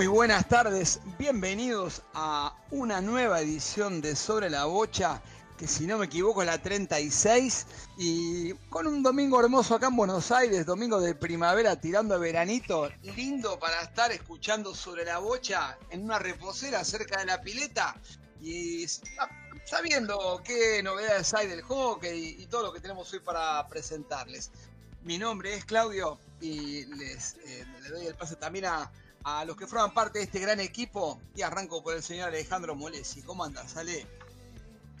Muy buenas tardes, bienvenidos a una nueva edición de Sobre la Bocha, que si no me equivoco es la 36, y con un domingo hermoso acá en Buenos Aires, domingo de primavera tirando a veranito, lindo para estar escuchando Sobre la Bocha en una reposera cerca de la pileta y sabiendo qué novedades hay del hockey y todo lo que tenemos hoy para presentarles. Mi nombre es Claudio y les eh, doy el pase también a a los que forman parte de este gran equipo y arranco por el señor Alejandro Molesi. ¿Cómo andas, Ale?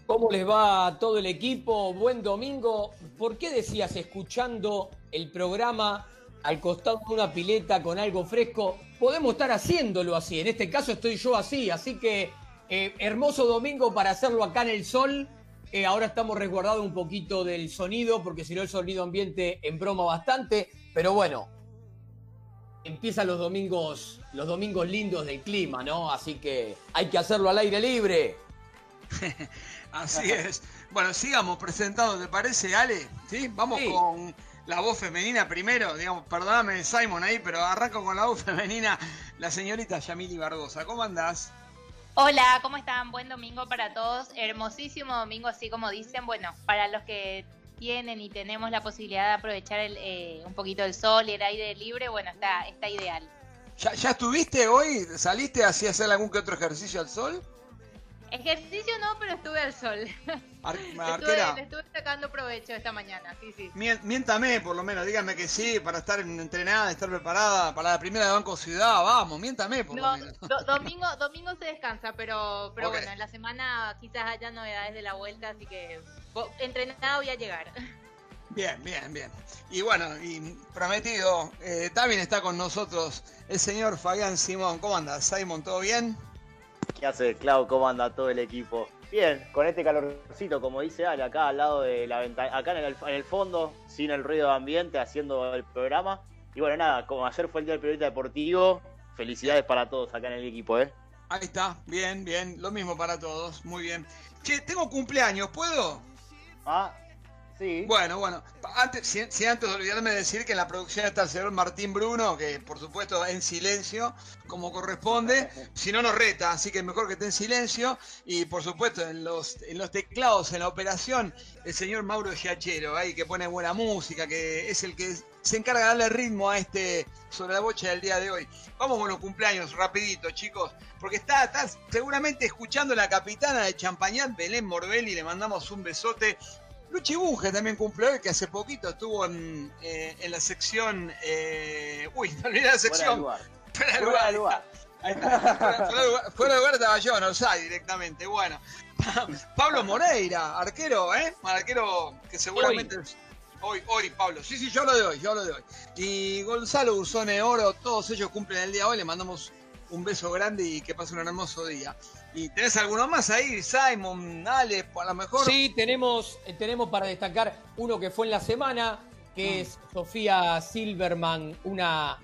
¿Cómo les va a todo el equipo? Buen domingo. ¿Por qué decías escuchando el programa al costado de una pileta con algo fresco? Podemos estar haciéndolo así. En este caso estoy yo así. Así que eh, hermoso domingo para hacerlo acá en el sol. Eh, ahora estamos resguardados un poquito del sonido porque si no el sonido ambiente en broma bastante. Pero bueno, empiezan los domingos, los domingos lindos del clima, ¿no? Así que hay que hacerlo al aire libre. Así es. Bueno, sigamos presentando, ¿te parece, Ale? ¿Sí? Vamos con la voz femenina primero, digamos, perdóname Simon ahí, pero arranco con la voz femenina, la señorita Yamili Barbosa. ¿Cómo andás? Hola, ¿cómo están? Buen domingo para todos. Hermosísimo domingo, así como dicen. Bueno, para los que tienen y tenemos la posibilidad de aprovechar eh, un poquito el sol y el aire libre, bueno, está, está ideal. ¿Ya, ¿Ya estuviste hoy? ¿Saliste así a hacer algún que otro ejercicio al sol? Ejercicio no, pero estuve al sol. estuve, estuve, sacando provecho esta mañana, sí, sí. Miéntame, por lo menos, dígame que sí, para estar entrenada, estar preparada para la primera de Banco Ciudad, vamos, miéntame por lo menos. domingo, domingo se descansa, pero, pero bueno, en la semana quizás haya novedades de la vuelta, así que entrenada voy a llegar. Bien, bien, bien. Y bueno, y prometido, eh, también está con nosotros el señor Fabián Simón. ¿Cómo anda, Simón? ¿Todo bien? ¿Qué hace, Clau? ¿Cómo anda todo el equipo? Bien, con este calorcito, como dice Ale, acá al lado de la ventana, acá en el, fondo, sin el ruido de ambiente, haciendo el programa. Y bueno, nada, como ayer fue el día del periodista deportivo, felicidades para todos acá en el equipo, ¿eh? Ahí está, bien, bien, lo mismo para todos, muy bien. Che, tengo cumpleaños, ¿puedo? Ah, bueno, bueno. Antes, si, antes de olvidarme de decir que en la producción está el señor Martín Bruno, que por supuesto en silencio, como corresponde, si no nos reta, así que mejor que esté en silencio. Y por supuesto en los, en los teclados, en la operación, el señor Mauro Giachero, ahí que pone buena música, que es el que se encarga de darle ritmo a este sobre la bocha del día de hoy. Vamos con los cumpleaños, rapidito, chicos, porque está, está seguramente escuchando la capitana de Champañat, Belén Morbelli, le mandamos un besote Luchi Bunge también cumple hoy, que hace poquito estuvo en, eh, en la sección. Eh, uy, no olvidé la sección. Fuera de lugar. Fuera de lugar. Fuera de lugar estaba yo, no sé, directamente. Bueno, Pablo Moreira, arquero, ¿eh? Arquero que seguramente. Hoy. Hoy, Pablo. Sí, sí, yo lo doy, yo lo doy. Y Gonzalo Usone Oro, todos ellos cumplen el día de hoy. Le mandamos un beso grande y que pasen un hermoso día. ¿Y tenés alguno más ahí, Simon, Ale, a lo mejor? Sí, tenemos, eh, tenemos para destacar uno que fue en la semana, que mm. es Sofía Silverman, una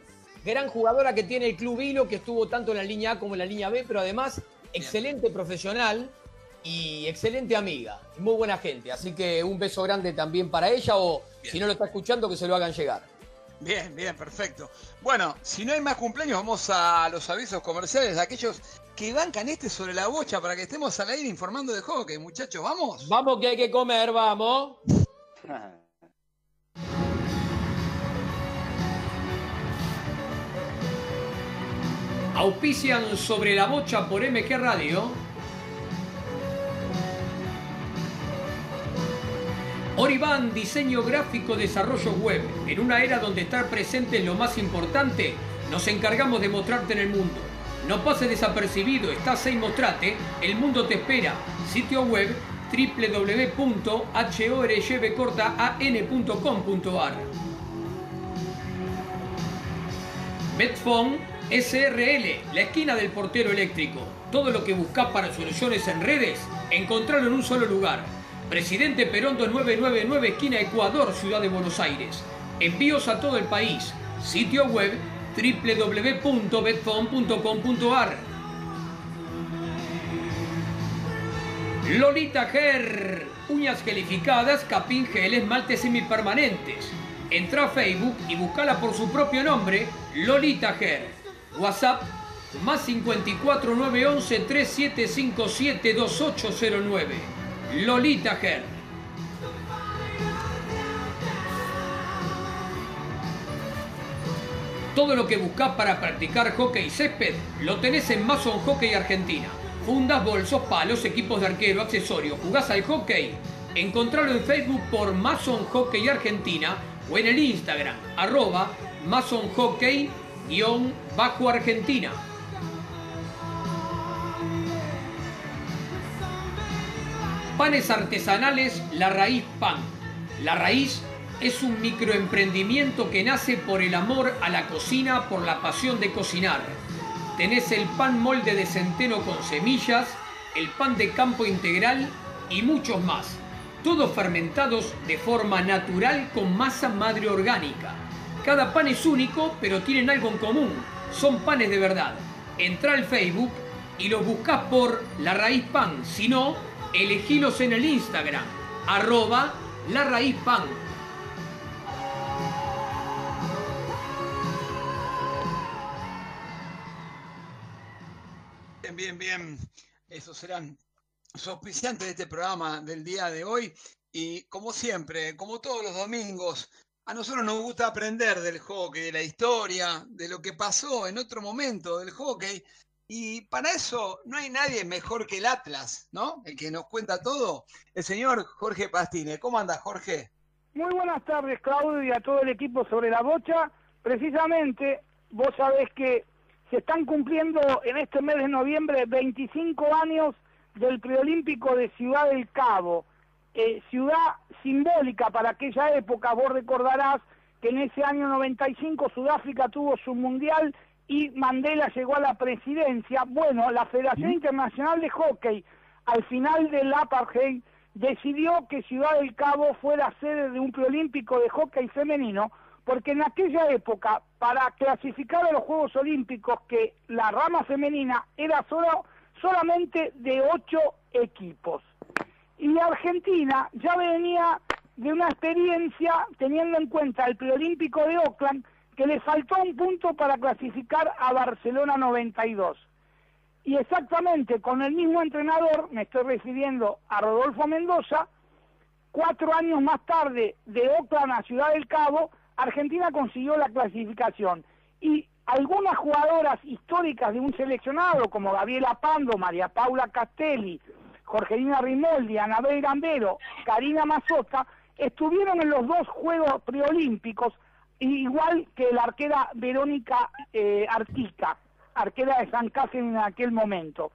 gran jugadora que tiene el Club Hilo, que estuvo tanto en la línea A como en la línea B, pero además excelente profesional y excelente amiga, muy buena gente. Así que un beso grande también para ella o si no lo está escuchando que se lo hagan llegar. Bien, bien, perfecto. Bueno, si no hay más cumpleaños, vamos a los avisos comerciales de aquellos que bancan este sobre la bocha para que estemos al aire informando de hockey, muchachos. ¿Vamos? Vamos que hay que comer, vamos. Auspician sobre la bocha por MG Radio. Oriban, diseño gráfico, desarrollo web. En una era donde estar presente es lo más importante, nos encargamos de mostrarte en el mundo. No pase desapercibido, estás ahí mostrate, el mundo te espera. Sitio web www.horyvcortaan.com.ar Betfone SRL, la esquina del portero eléctrico. Todo lo que buscas para soluciones en redes, encontrarlo en un solo lugar. Presidente Perón 2999, esquina Ecuador, Ciudad de Buenos Aires. Envíos a todo el país. Sitio web www.betfon.com.ar Lolita Ger, uñas gelificadas, capín gel, esmaltes semipermanentes. Entra a Facebook y búscala por su propio nombre, Lolita Ger. WhatsApp más 54 911 3757 2809. Lolita Ger. Todo lo que buscas para practicar hockey césped lo tenés en Mason Hockey Argentina. Fundas, bolsos, palos, equipos de arquero, accesorios. ¿Jugás al hockey? Encontralo en Facebook por Mason Hockey Argentina o en el Instagram, arroba Mason Hockey-Bajo Panes artesanales La Raíz Pan. La Raíz es un microemprendimiento que nace por el amor a la cocina, por la pasión de cocinar. Tenés el pan molde de centeno con semillas, el pan de campo integral y muchos más. Todos fermentados de forma natural con masa madre orgánica. Cada pan es único, pero tienen algo en común. Son panes de verdad. Entra al Facebook y los buscas por La Raíz Pan. Si no, elegilos en el Instagram, arroba La Raíz Pan. Bien, bien, bien. Esos serán los auspiciantes de este programa del día de hoy. Y como siempre, como todos los domingos, a nosotros nos gusta aprender del hockey, de la historia, de lo que pasó en otro momento del hockey. Y para eso no hay nadie mejor que el Atlas, ¿no? El que nos cuenta todo, el señor Jorge Pastine. ¿Cómo anda, Jorge? Muy buenas tardes, Claudio, y a todo el equipo sobre la bocha. Precisamente, vos sabés que se están cumpliendo en este mes de noviembre 25 años del preolímpico de Ciudad del Cabo. Eh, ciudad simbólica para aquella época, vos recordarás que en ese año 95 Sudáfrica tuvo su mundial y Mandela llegó a la presidencia. Bueno, la Federación Internacional de Hockey, al final del apartheid, decidió que Ciudad del Cabo fuera sede de un preolímpico de hockey femenino, porque en aquella época, para clasificar a los Juegos Olímpicos, que la rama femenina era solo, solamente de ocho equipos. Y Argentina ya venía de una experiencia, teniendo en cuenta el preolímpico de Oakland, que le faltó un punto para clasificar a Barcelona 92. Y exactamente con el mismo entrenador, me estoy refiriendo a Rodolfo Mendoza, cuatro años más tarde, de Oakland a Ciudad del Cabo, Argentina consiguió la clasificación. Y algunas jugadoras históricas de un seleccionado, como Gabriela Pando, María Paula Castelli, Jorgelina Rimoldi, Anabel Gambero, Karina Mazota, estuvieron en los dos Juegos Preolímpicos, igual que la arquera Verónica eh, Artica, arquera de San Cáceres en aquel momento.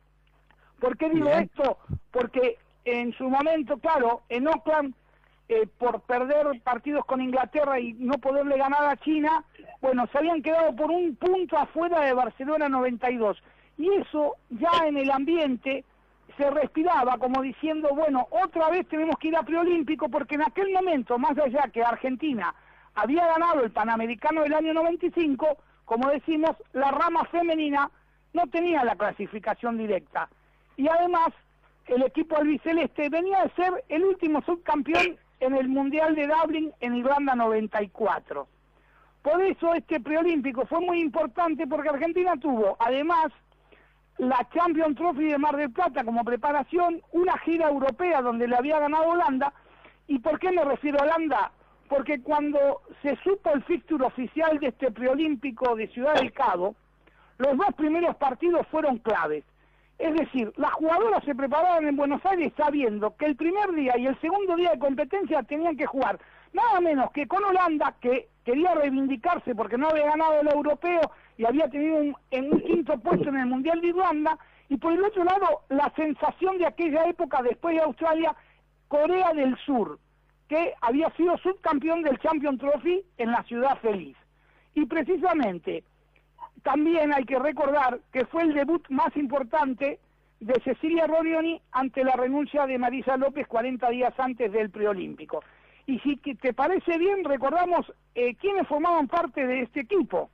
¿Por qué digo esto? Porque en su momento, claro, en Oakland, eh, por perder partidos con Inglaterra y no poderle ganar a China, bueno, se habían quedado por un punto afuera de Barcelona 92. Y eso ya en el ambiente se respiraba como diciendo, bueno, otra vez tenemos que ir a preolímpico porque en aquel momento, más allá que Argentina había ganado el Panamericano del año 95, como decimos, la rama femenina no tenía la clasificación directa. Y además, el equipo albiceleste venía de ser el último subcampeón en el Mundial de Dublín en Irlanda 94. Por eso este preolímpico fue muy importante porque Argentina tuvo, además, la Champions Trophy de Mar del Plata como preparación, una gira europea donde le había ganado Holanda. ¿Y por qué me refiero a Holanda? Porque cuando se supo el fixture oficial de este preolímpico de Ciudad del Cabo, los dos primeros partidos fueron claves. Es decir, las jugadoras se preparaban en Buenos Aires sabiendo que el primer día y el segundo día de competencia tenían que jugar nada menos que con Holanda, que quería reivindicarse porque no había ganado el europeo y había tenido un, en un quinto puesto en el Mundial de Irlanda, y por el otro lado, la sensación de aquella época después de Australia, Corea del Sur, que había sido subcampeón del Champion Trophy en la ciudad feliz. Y precisamente, también hay que recordar que fue el debut más importante de Cecilia Rodioni ante la renuncia de Marisa López 40 días antes del preolímpico. Y si te parece bien, recordamos eh, quiénes formaban parte de este equipo.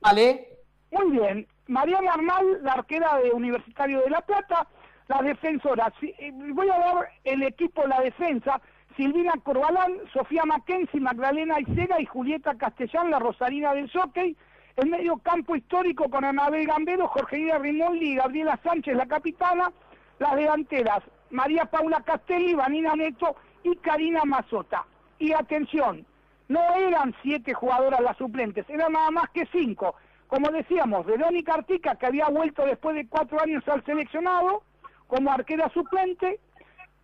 Vale. Muy bien. Mariana Arnal, la arquera de Universitario de La Plata, la defensora. Eh, voy a dar el equipo, la defensa. Silvina Corbalán, Sofía Mackenzie, Magdalena Isega y Julieta Castellán, la Rosarina del Jockey. el medio campo histórico con Anabel Gambero, Jorgelina Rimoldi y Gabriela Sánchez, la capitana, las delanteras, María Paula Castelli, Vanina Neto y Karina Mazota. Y atención, no eran siete jugadoras las suplentes, eran nada más que cinco. Como decíamos, Verónica Artica, que había vuelto después de cuatro años al seleccionado como arquera suplente,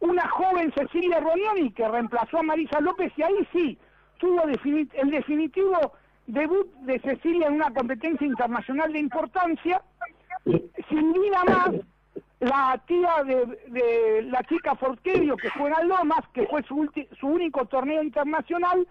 una joven Cecilia Ronioni que reemplazó a Marisa López y ahí sí tuvo el definitivo debut de Cecilia en una competencia internacional de importancia, sin vida más, la tía de, la chica Forquerio que juega en Lomas, que fue su, su único torneo internacional,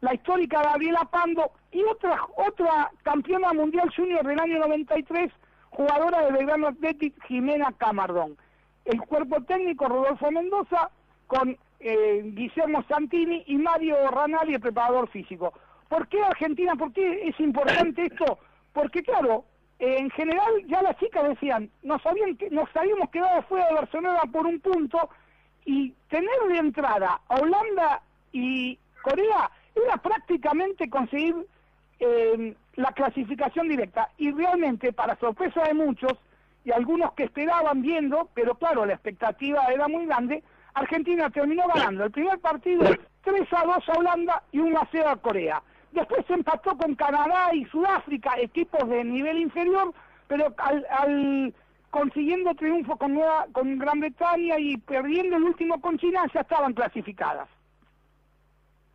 la histórica Gabriela Pando y otra otra campeona mundial junior del año 93, jugadora de Belgrano Athletic, Jimena Camardón. El cuerpo técnico Rodolfo Mendoza con eh, Guillermo Santini y Mario Ranali, el preparador físico. ¿Por qué Argentina? ¿Por qué es importante esto? Porque claro, en general ya las chicas decían, nos, sabían que, nos habíamos quedado fuera de Barcelona por un punto y tener de entrada a Holanda y Corea era prácticamente conseguir eh, la clasificación directa. Y realmente, para sorpresa de muchos y algunos que esperaban viendo, pero claro, la expectativa era muy grande, Argentina terminó ganando el primer partido 3 a 2 a Holanda y 1 a 0 a Corea. Después se empató con Canadá y Sudáfrica, equipos de nivel inferior, pero al, consiguiendo triunfo con, con Gran Bretaña y perdiendo el último con China, ya estaban clasificadas.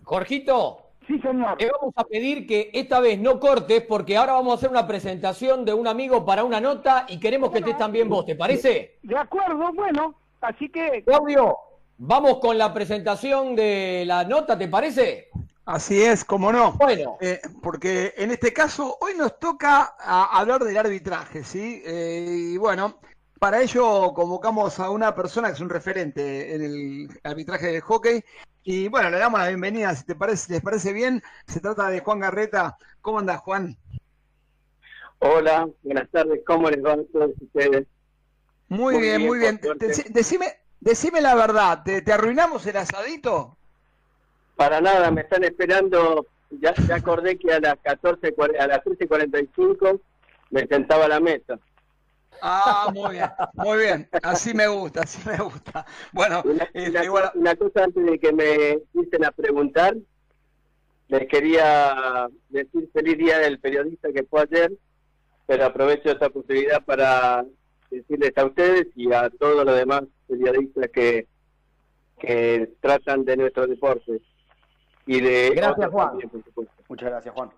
Jorgito. Sí, señor. Te vamos a pedir que esta vez no cortes porque ahora vamos a hacer una presentación de un amigo para una nota y queremos que estés también vos, ¿te parece? De acuerdo, bueno, así que... Claudio, vamos con la presentación de la nota, ¿te parece? Así es, como no. Bueno. Eh, porque en este caso, hoy nos toca hablar del arbitraje, ¿sí? Eh, y bueno, para ello convocamos a una persona que es un referente en el arbitraje del hockey. Y bueno, le damos la bienvenida, si te parece, les parece bien. Se trata de Juan Garreta. ¿Cómo andas, Juan? Hola, buenas tardes. ¿Cómo les va a todos ustedes? Muy, bien, muy bien. Decime, decime la verdad, ¿te arruinamos el asadito? Para nada, me están esperando. Ya, ya acordé que a las 14, a las 13.45 me sentaba a la mesa. Ah, muy bien, muy bien. Así me gusta, así me gusta. Bueno, una, este, una, cosa antes de que me dicen a preguntar, les quería decir feliz día del periodista que fue ayer, pero aprovecho esta posibilidad para decirles a ustedes y a todos los demás periodistas que, que tratan de nuestro deporte de gracias Juan muchas gracias Juan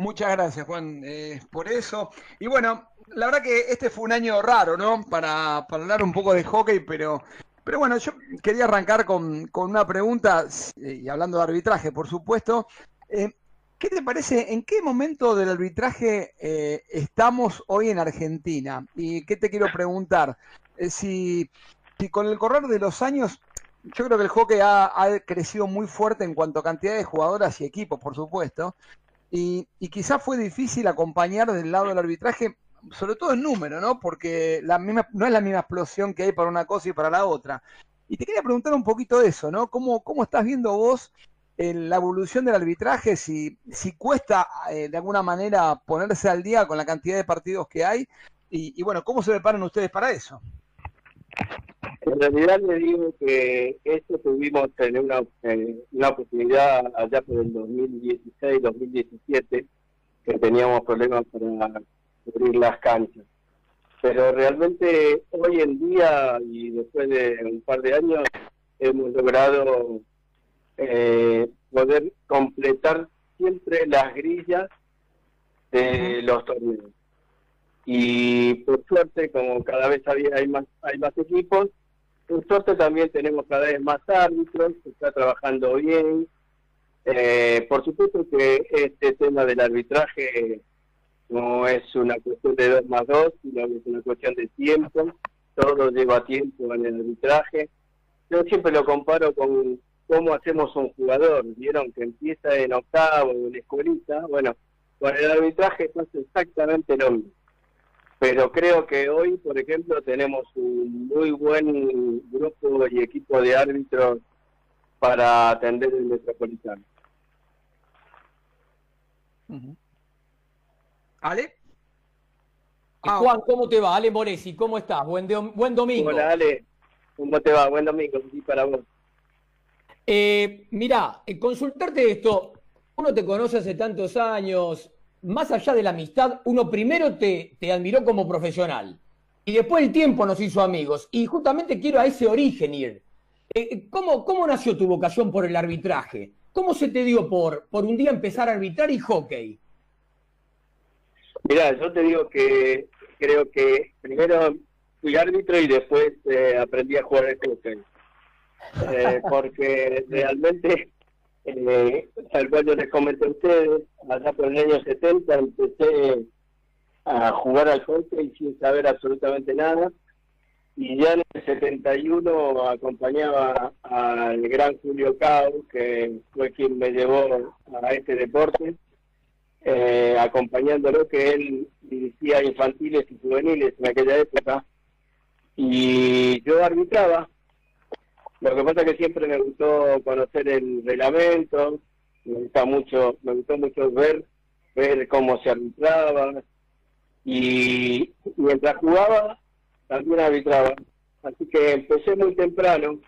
muchas gracias Juan eh, por eso y bueno la verdad que este fue un año raro no para, hablar un poco de hockey pero pero bueno yo quería arrancar con, una pregunta y hablando de arbitraje por supuesto eh, ¿Qué te parece? ¿En qué momento del arbitraje eh, estamos hoy en Argentina? Y qué te quiero preguntar, si, si con el correr de los años yo creo que el hockey ha, crecido muy fuerte en cuanto a cantidad de jugadoras y equipos, por supuesto. Y, quizás fue difícil acompañar del lado del arbitraje, sobre todo en número, ¿no? Porque la misma, no es la misma explosión que hay para una cosa y para la otra. Y te quería preguntar un poquito eso, ¿no? ¿Cómo, cómo estás viendo vos la evolución del arbitraje? Si, si cuesta eh, de alguna manera ponerse al día con la cantidad de partidos que hay. Y, y bueno, ¿cómo se preparan ustedes para eso? En realidad le digo que esto tuvimos tener una, una oportunidad allá por el 2016-2017 que teníamos problemas para cubrir las canchas. Pero realmente hoy en día y después de un par de años hemos logrado eh, poder completar siempre las grillas de los torneos. Y por suerte, como cada vez había, hay más hay más equipos, suerte también tenemos cada vez más árbitros, se está trabajando bien. Eh, por supuesto que este tema del arbitraje no es una cuestión de dos más dos, sino que es una cuestión de tiempo. Todo lleva tiempo en el arbitraje. Yo siempre lo comparo con cómo hacemos un jugador. Vieron que empieza en octavo, en escuelita. Bueno, con el arbitraje pasa exactamente lo mismo pero creo que hoy, por ejemplo, tenemos un muy buen grupo y equipo de árbitros para atender el metropolitano. ¿Ale? Ah, Juan, ¿cómo te va? Ale Moresi, ¿cómo estás? Buen, buen domingo. Hola, Ale. ¿Cómo te va? Buen domingo. Sí, para vos. Eh, mirá, eh, consultarte esto. Uno te conoce hace tantos años. Más allá de la amistad, uno primero te, te admiró como profesional. Y después el tiempo nos hizo amigos. Y justamente quiero a ese origen ir. Eh, ¿cómo, ¿Cómo nació tu vocación por el arbitraje? ¿Cómo se te dio por, por un día empezar a arbitrar y hockey? Mira, yo te digo que creo que primero fui árbitro y después eh, aprendí a jugar al hockey. Eh, porque realmente, eh, tal cual yo les comenté a ustedes, allá por el año 70 empecé a jugar al hockey sin saber absolutamente nada. Y ya en el 71 acompañaba al gran Julio Cao, que fue quien me llevó a este deporte eh, acompañándolo, que él dirigía infantiles y juveniles en aquella época, y yo arbitraba. Lo que pasa es que siempre me gustó conocer el reglamento, me gusta mucho, me gustó mucho ver, ver cómo se arbitraba, y mientras jugaba también arbitraba. Así que empecé muy temprano.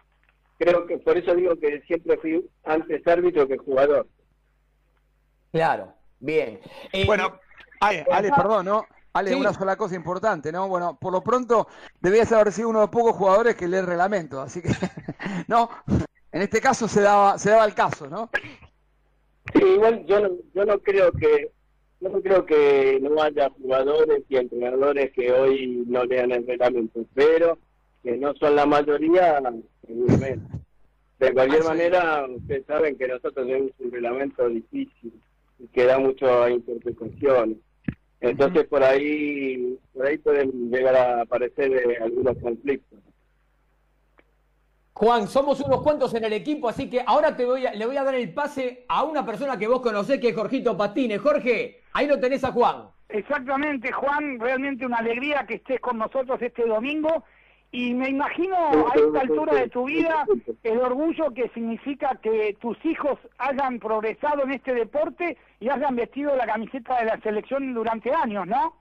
Creo que por eso digo que siempre fui antes árbitro que jugador. Claro, Bien. Eh, bueno, Ale, perdón, ¿no? Ale, una sola cosa importante, ¿no? Bueno, por lo pronto debías haber sido uno de los pocos jugadores que lee el reglamento, así que, ¿no? En este caso se daba, se daba el caso, ¿no? Sí, igual yo no, yo no creo que yo no creo que no haya jugadores y entrenadores que hoy no lean el reglamento, pero que no son la mayoría, De cualquier ah, manera, ustedes saben que nosotros tenemos un reglamento difícil que da mucho a interpretación. Entonces por ahí por ahí pueden llegar a aparecer eh, algunos conflictos. Juan, somos unos cuantos en el equipo, así que ahora te voy le voy a dar el pase a una persona que vos conocés, que es Jorgito Patines. Jorge, ahí lo tenés a Juan. Exactamente, Juan, realmente una alegría que estés con nosotros este domingo y me imagino a esta altura de tu vida el orgullo que significa que tus hijos hayan progresado en este deporte y hayan vestido la camiseta de la selección durante años, ¿no?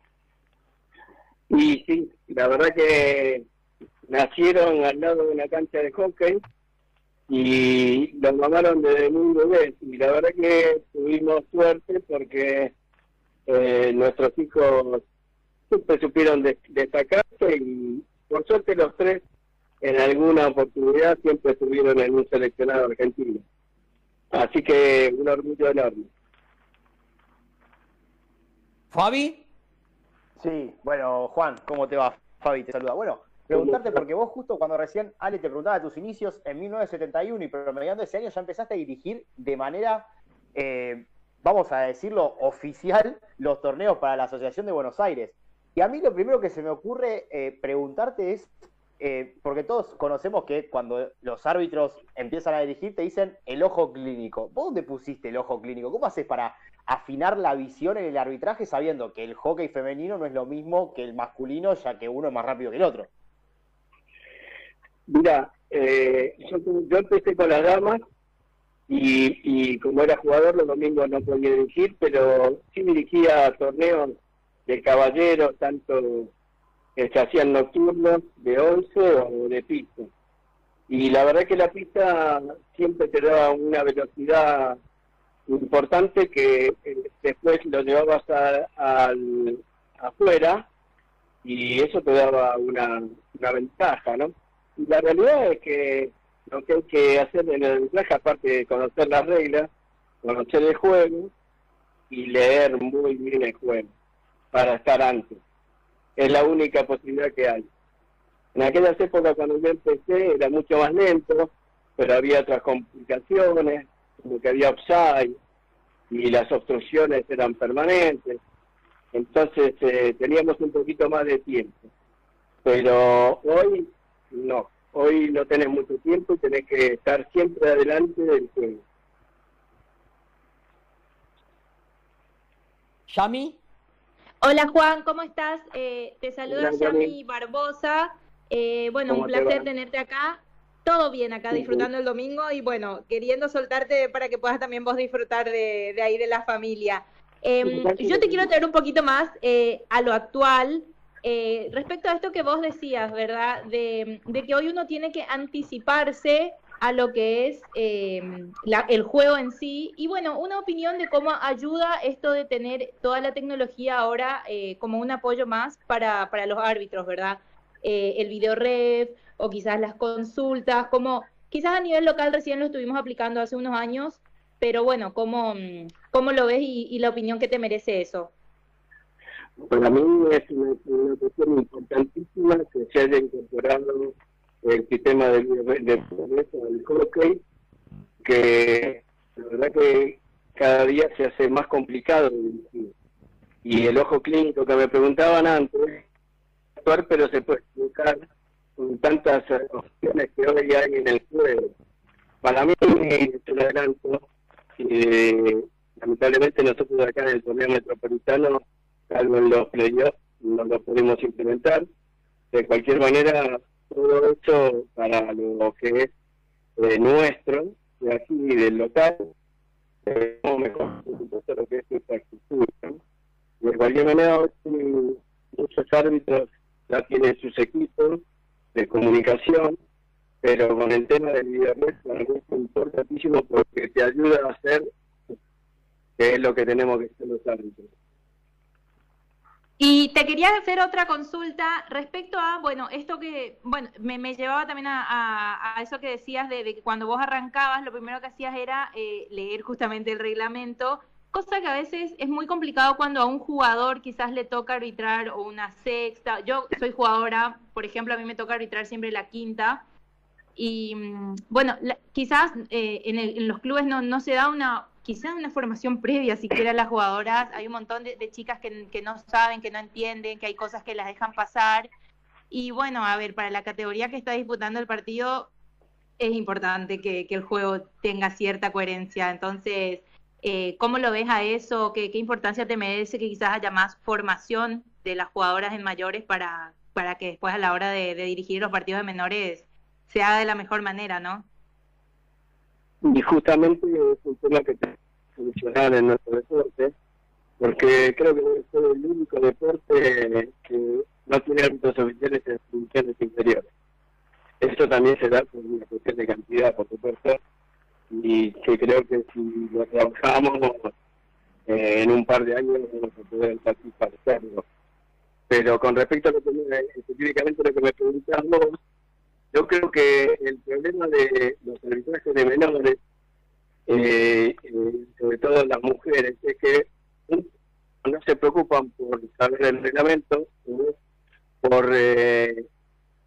Y sí, la verdad que nacieron al lado de una cancha de hockey y los mamaron desde muy bebés. Y la verdad que tuvimos suerte porque eh, nuestros hijos siempre supieron destacarse y por suerte los tres en alguna oportunidad siempre estuvieron en un seleccionado argentino. Así que un orgullo enorme. Fabi. Sí, bueno, Juan, ¿cómo te va? Fabi te saluda. Bueno, preguntarte porque vos justo cuando recién Ale te preguntaba de tus inicios en 1971 y promediando ese año ya empezaste a dirigir de manera, eh, vamos a decirlo, oficial los torneos para la Asociación de Buenos Aires. Y a mí lo primero que se me ocurre eh, preguntarte es, eh, porque todos conocemos que cuando los árbitros empiezan a dirigir te dicen el ojo clínico. ¿Vos dónde pusiste el ojo clínico? ¿Cómo haces para afinar la visión en el arbitraje sabiendo que el hockey femenino no es lo mismo que el masculino, ya que uno es más rápido que el otro? Mira, eh, yo, empecé con las damas y, y como era jugador los domingos no podía dirigir, pero sí dirigía torneos de caballeros, tanto que se hacían nocturnos, de 11 o de pista. Y la verdad que la pista siempre te daba una velocidad importante que eh, después lo llevabas al, afuera y eso te daba una, una ventaja, ¿no? Y la realidad es que lo que hay que hacer en el arbitraje, aparte de conocer las reglas, conocer el juego y leer muy bien el juego para estar antes. Es la única posibilidad que hay. En aquellas épocas cuando yo empecé era mucho más lento, pero había otras complicaciones, como que había offside y las obstrucciones eran permanentes. Entonces eh, teníamos un poquito más de tiempo. Pero hoy no, hoy no tenés mucho tiempo y tenés que estar siempre adelante del juego. ¿Yami? Hola Juan, ¿cómo estás? Eh, te saluda Yami Barbosa. Eh, bueno, un placer tenerte acá. Todo bien acá, disfrutando el domingo y bueno, queriendo soltarte para que puedas también vos disfrutar de, ahí de la familia. Em, yo te quiero traer un poquito más eh, a lo actual. Eh, respecto a esto que vos decías, ¿verdad? De, que hoy uno tiene que anticiparse a lo que es em, el juego en sí. Y bueno, una opinión de cómo ayuda esto de tener toda la tecnología ahora eh, como un apoyo más para, para los árbitros, ¿verdad? el video ref o quizás las consultas, como quizás a nivel local recién lo estuvimos aplicando hace unos años, pero bueno, ¿cómo, cómo lo ves y, la opinión que te merece eso? Para mí es una, cuestión importantísima que se haya incorporado el sistema de, de, del hockey, que la verdad que cada día se hace más complicado Y el ojo clínico que me preguntaban antes, actuar, pero se puede buscar con tantas opciones que hoy hay en el juego. Para mí, es un adelanto, eh, lamentablemente nosotros acá en el torneo metropolitano, salvo en los playoffs, no lo podemos implementar. De cualquier manera, todo esto para lo que es eh, nuestro, de aquí del local, eh, mejor lo que es infraestructura. De cualquier manera, muchos árbitros ya tienen sus equipos de comunicación, pero con el tema del video para mí es importantísimo porque te ayuda a hacer que es lo que tenemos que hacer los árbitros. Y te quería hacer otra consulta respecto a, bueno, esto que, bueno, me, llevaba también a, eso que decías de, que cuando vos arrancabas, lo primero que hacías era eh, leer justamente el reglamento, cosa que a veces es muy complicado cuando a un jugador quizás le toca arbitrar o una sexta. Yo soy jugadora, por ejemplo, a mí me toca arbitrar siempre la quinta, y mm, bueno, quizás eh, en, los clubes no, no se da una, quizás una formación previa siquiera las jugadoras. Hay un montón de, chicas que, no saben, que no entienden, que hay cosas que las dejan pasar. Y bueno, a ver, para la categoría que está disputando el partido es importante que, que el juego tenga cierta coherencia. Entonces, eh, ¿cómo lo ves a eso? ¿Qué, ¿Qué importancia te merece que quizás haya más formación de las jugadoras en mayores para, para que después a la hora de dirigir los partidos de menores se haga de la mejor manera, ¿no? Y justamente es un tema que tenemos que solucionar en nuestro deporte, porque creo que es el único deporte que no tiene árbitros oficiales en funciones inferiores. Esto también se da por una cuestión de cantidad, por supuesto, y que creo que si lo trabajamos eh, en un par de años vamos a poder hacerlo. Pero con respecto a lo que específicamente lo que me preguntas yo creo que el problema de los arbitrajes de menores, eh, eh, sobre todo las mujeres, es que no se preocupan por saber el reglamento, por eh,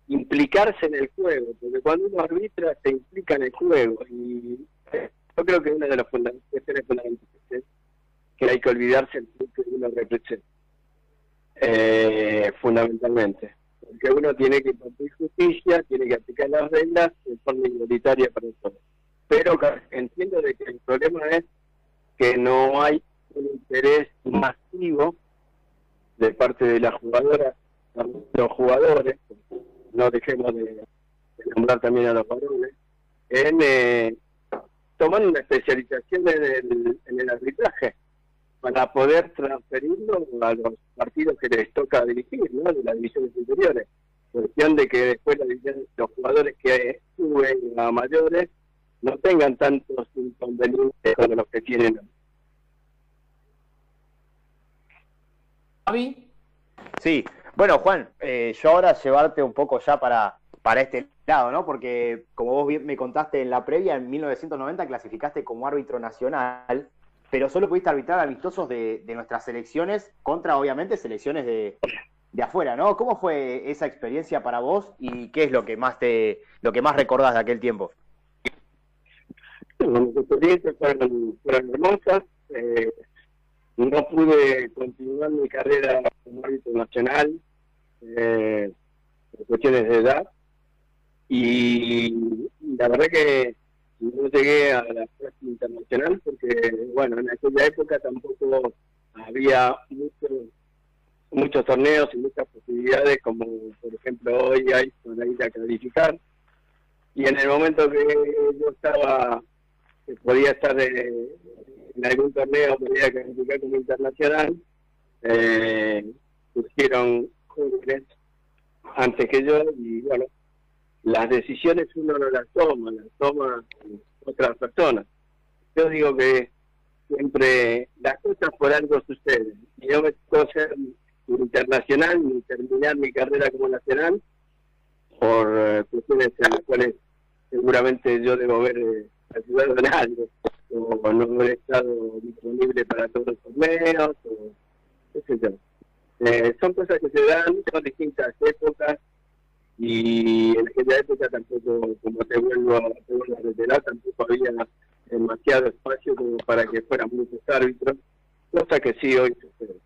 implicarse en el juego, porque cuando uno arbitra se implica en el juego. Y yo creo que una de las cuestiones fundamentales es que hay que olvidarse el que uno representa, fundamentalmente que uno tiene que impartir justicia, tiene que aplicar las reglas de forma igualitaria para todos. Pero entiendo de que el problema es que no hay un interés masivo de parte de las jugadoras, los jugadores, no dejemos de, nombrar también a los varones, en eh, tomar una especialización en el, en el arbitraje para poder transferirlo a los partidos que les toca dirigir, ¿no? De las divisiones superiores. Cuestión de que después los jugadores que suben a mayores no tengan tantos inconvenientes como los que tienen. Javi. Sí, bueno Juan, eh, yo ahora llevarte un poco ya para, para este lado, ¿no? Porque como vos bien me contaste en la previa, en 1990 clasificaste como árbitro nacional pero solo pudiste arbitrar amistosos de, nuestras selecciones contra, obviamente, selecciones de, afuera, ¿no? ¿Cómo fue esa experiencia para vos y qué es lo que más te, lo que más recordás de aquel tiempo? mis experiencias fueron, hermosas. Eh, no pude continuar mi carrera como árbitro nacional eh, por cuestiones de edad. Y la verdad que no llegué a la clase internacional porque, bueno, en aquella época tampoco había muchos muchos torneos y muchas posibilidades como por ejemplo hoy hay para ir a calificar y en el momento que yo estaba que podía estar eh, en algún torneo podía calificar como internacional, eh, pusieron jóvenes antes que yo y bueno, las decisiones uno no las toma, las toma otras personas. Yo digo que siempre las cosas por algo suceden. Yo me puedo ser internacional ni terminar mi carrera como nacional por eh, cuestiones en las cuales seguramente yo debo haber eh, ayudado en algo o no haber estado disponible para todos los torneos o yo. Eh, son cosas que se dan, son distintas épocas y en aquella época tampoco, como te vuelvo, te vuelvo a reiterar, tampoco había demasiado espacio como para que fueran muchos árbitros, cosa que sí hoy sucede.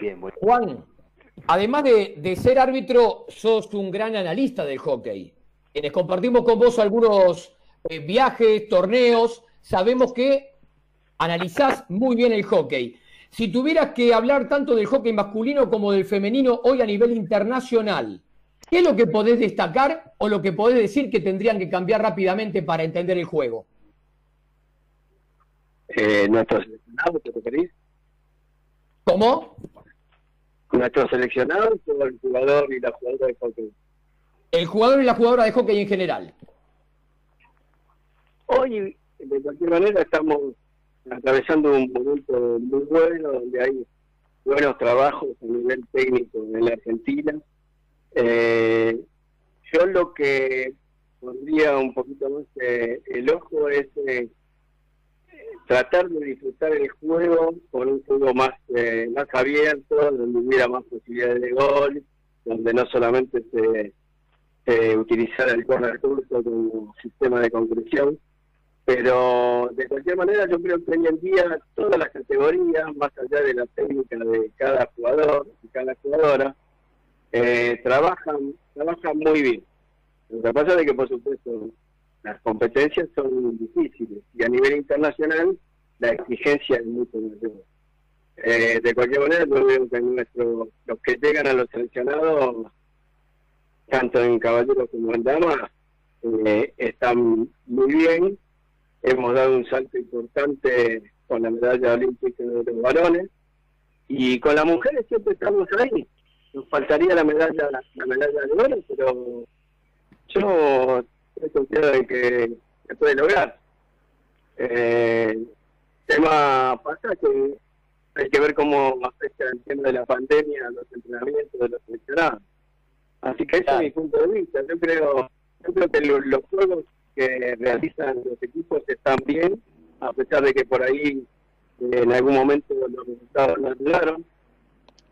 Bien, bueno. Juan, además de, de, ser árbitro, sos un gran analista del hockey. Quienes compartimos con vos algunos eh, viajes, torneos, sabemos que analizás muy bien el hockey. Si tuvieras que hablar tanto del hockey masculino como del femenino hoy a nivel internacional, ¿qué es lo que podés destacar o lo que podés decir que tendrían que cambiar rápidamente para entender el juego? Eh, ¿Nuestros seleccionados, te referís? ¿Cómo? ¿Nuestros seleccionados o el jugador y la jugadora de hockey? El jugador y la jugadora de hockey en general. Hoy, de cualquier manera, estamos atravesando un momento muy bueno donde hay buenos trabajos a nivel técnico en la Argentina. Eh, yo lo que pondría un poquito más eh, el ojo es eh, tratar de disfrutar el juego con un juego más más abierto, donde hubiera más posibilidades de gol, donde no solamente se, se utilizara el corner curso como sistema de concreción, pero de cualquier manera yo creo que hoy en día todas las categorías, más allá de la técnica de cada jugador y cada jugadora, eh, trabajan, trabajan muy bien. Lo que pasa es que por supuesto las competencias son difíciles y a nivel internacional la exigencia es mucho mayor. Eh, de cualquier manera yo veo que nuestro, los que llegan a los seleccionados, tanto en caballeros como en damas, eh, están muy bien hemos dado un salto importante con la medalla olímpica de los varones y con las mujeres siempre estamos ahí. Nos faltaría la medalla la medalla de oro, pero yo estoy confiado de que se puede lograr. Eh, tema pasa que hay que ver cómo afecta el tema de la pandemia los entrenamientos de los seleccionados. Así que ese es mi punto de vista. Yo creo, yo creo que los juegos que realizan los equipos están bien, a pesar de que por ahí eh, en algún momento los resultados no ayudaron.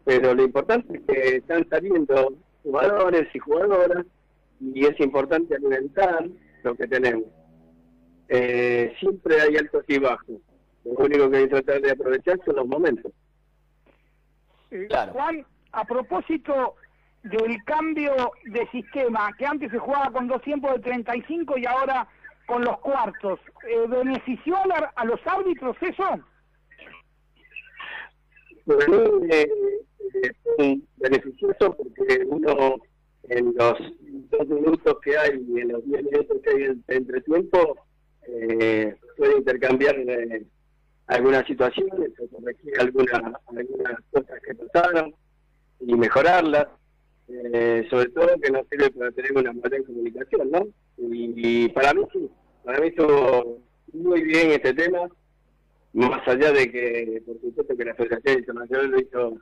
Pero lo importante es que están saliendo jugadores y jugadoras y es importante alimentar lo que tenemos. Eh, siempre hay altos y bajos. Lo único que hay que tratar de aprovechar son los momentos. Eh, Juan, a propósito del cambio de sistema, que antes se jugaba con dos tiempos de 35 y ahora con los cuartos. Eh, ¿Benefició a, los árbitros eso? Eh, es beneficioso porque uno en los dos minutos que hay y en los diez minutos que hay entre tiempo eh, puede intercambiar eh, algunas situaciones corregir algunas cosas que pasaron y mejorarlas eh, sobre todo que nos sirve para tener una buena comunicación, ¿no? Y, para mí sí, para mí estuvo muy bien este tema, más allá de que, por supuesto, que la Federación Internacional lo hizo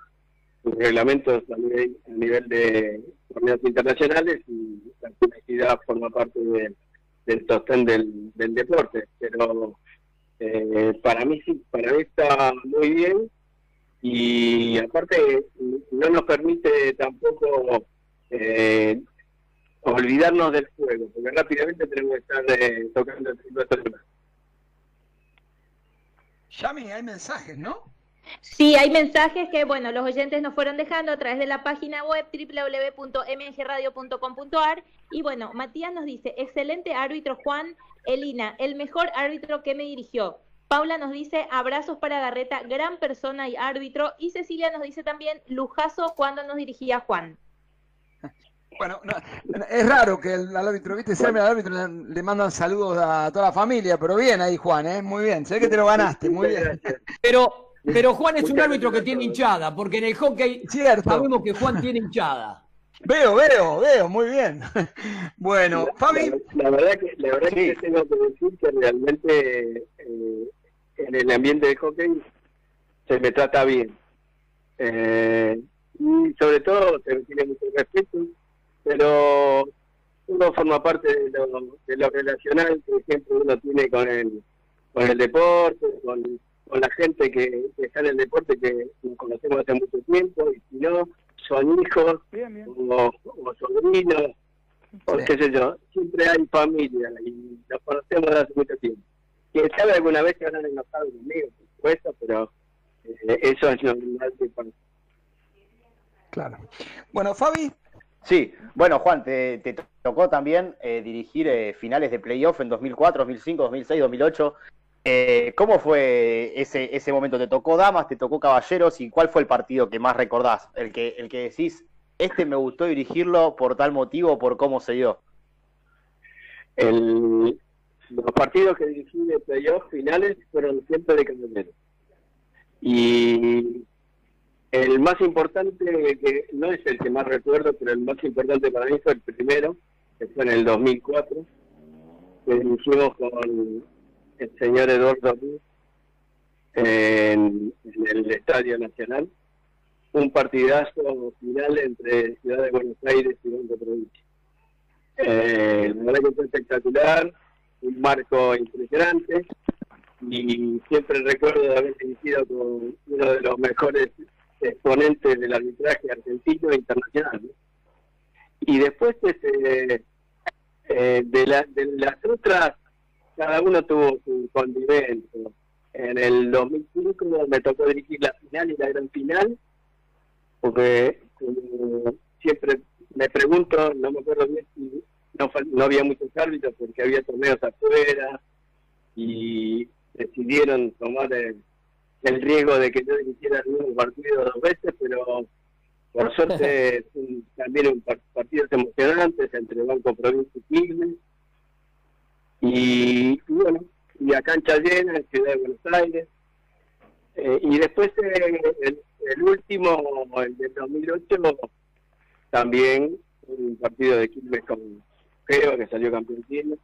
sus reglamentos a nivel, de torneos internacionales y la publicidad forma parte del sostén del, del deporte, pero eh, para mí sí, para mí está muy bien y aparte no nos permite tampoco eh, olvidarnos del juego, porque rápidamente tenemos que estar eh, tocando el tema. Yami, hay mensajes, ¿no? Sí, hay mensajes que, bueno, los oyentes nos fueron dejando a través de la página web www.mgradio.com.ar y bueno, Matías nos dice, excelente árbitro Juan Elina, el mejor árbitro que me dirigió. Paula nos dice abrazos para Garreta, gran persona y árbitro. Y Cecilia nos dice también lujazo cuando nos dirigía Juan. Bueno, es raro que el, árbitro, viste, siempre al árbitro le, mandan saludos a toda la familia, pero bien ahí, Juan, ¿eh? Muy bien, sé que te lo ganaste, muy bien. Pero, pero Juan es un árbitro que tiene hinchada, porque en el hockey sabemos que Juan tiene hinchada. Veo, veo, veo, muy bien. Bueno, Fabi. La, verdad que, la verdad que tengo que decir que realmente eh, en el ambiente de hockey se me trata bien. Eh, y sobre todo se me tiene mucho respeto pero uno forma parte de lo, de lo relacional que siempre uno tiene con el, con el deporte, con, con la gente que, está en el deporte que conocemos hace mucho tiempo, y si no, son hijos O, sobrinos, o qué sé yo, siempre hay familia y los conocemos desde hace mucho tiempo. Quien sabe alguna vez que van a enojado conmigo, por supuesto, pero eh, eso es lo que pasa. Claro. Bueno, Fabi, Sí, bueno Juan, te, tocó también eh, dirigir eh, finales de playoff en 2004, 2005, 2006, 2008. ¿Cómo fue ese, ese momento? ¿Te tocó damas, te tocó caballeros y cuál fue el partido que más recordás? El que, el que decís, este me gustó dirigirlo por tal motivo, por cómo se dio. El, los partidos que dirigí de playoff finales fueron siempre de caballeros. Y el más importante, que no es el que más recuerdo, pero el más importante para mí fue el primero, que fue en el 2004, que dirigimos con el señor Eduardo Ruiz en, el Estadio Nacional. Un partidazo final entre Ciudad de Buenos Aires y Banco Provincia. Eh, la verdad que fue espectacular, un marco impresionante y siempre recuerdo haber dirigido con uno de los mejores exponentes del arbitraje argentino e internacional. Y después este, eh, de, la, de las otras, cada uno tuvo su condimento. En el 2005 me tocó dirigir la final y la gran final, porque siempre me pregunto, no me acuerdo bien si no, no había muchos árbitros porque había torneos afuera y decidieron tomar el, el riesgo de que yo dirigiera el mismo partido dos veces, pero por suerte también un partidos emocionantes entre Banco Provincia y Quilmes. Y, bueno, y a cancha llena en Ciudad de Buenos Aires. Eh, y después eh, el, último, el del 2008, también un partido de Quilmes con Que salió campeón Quilmes.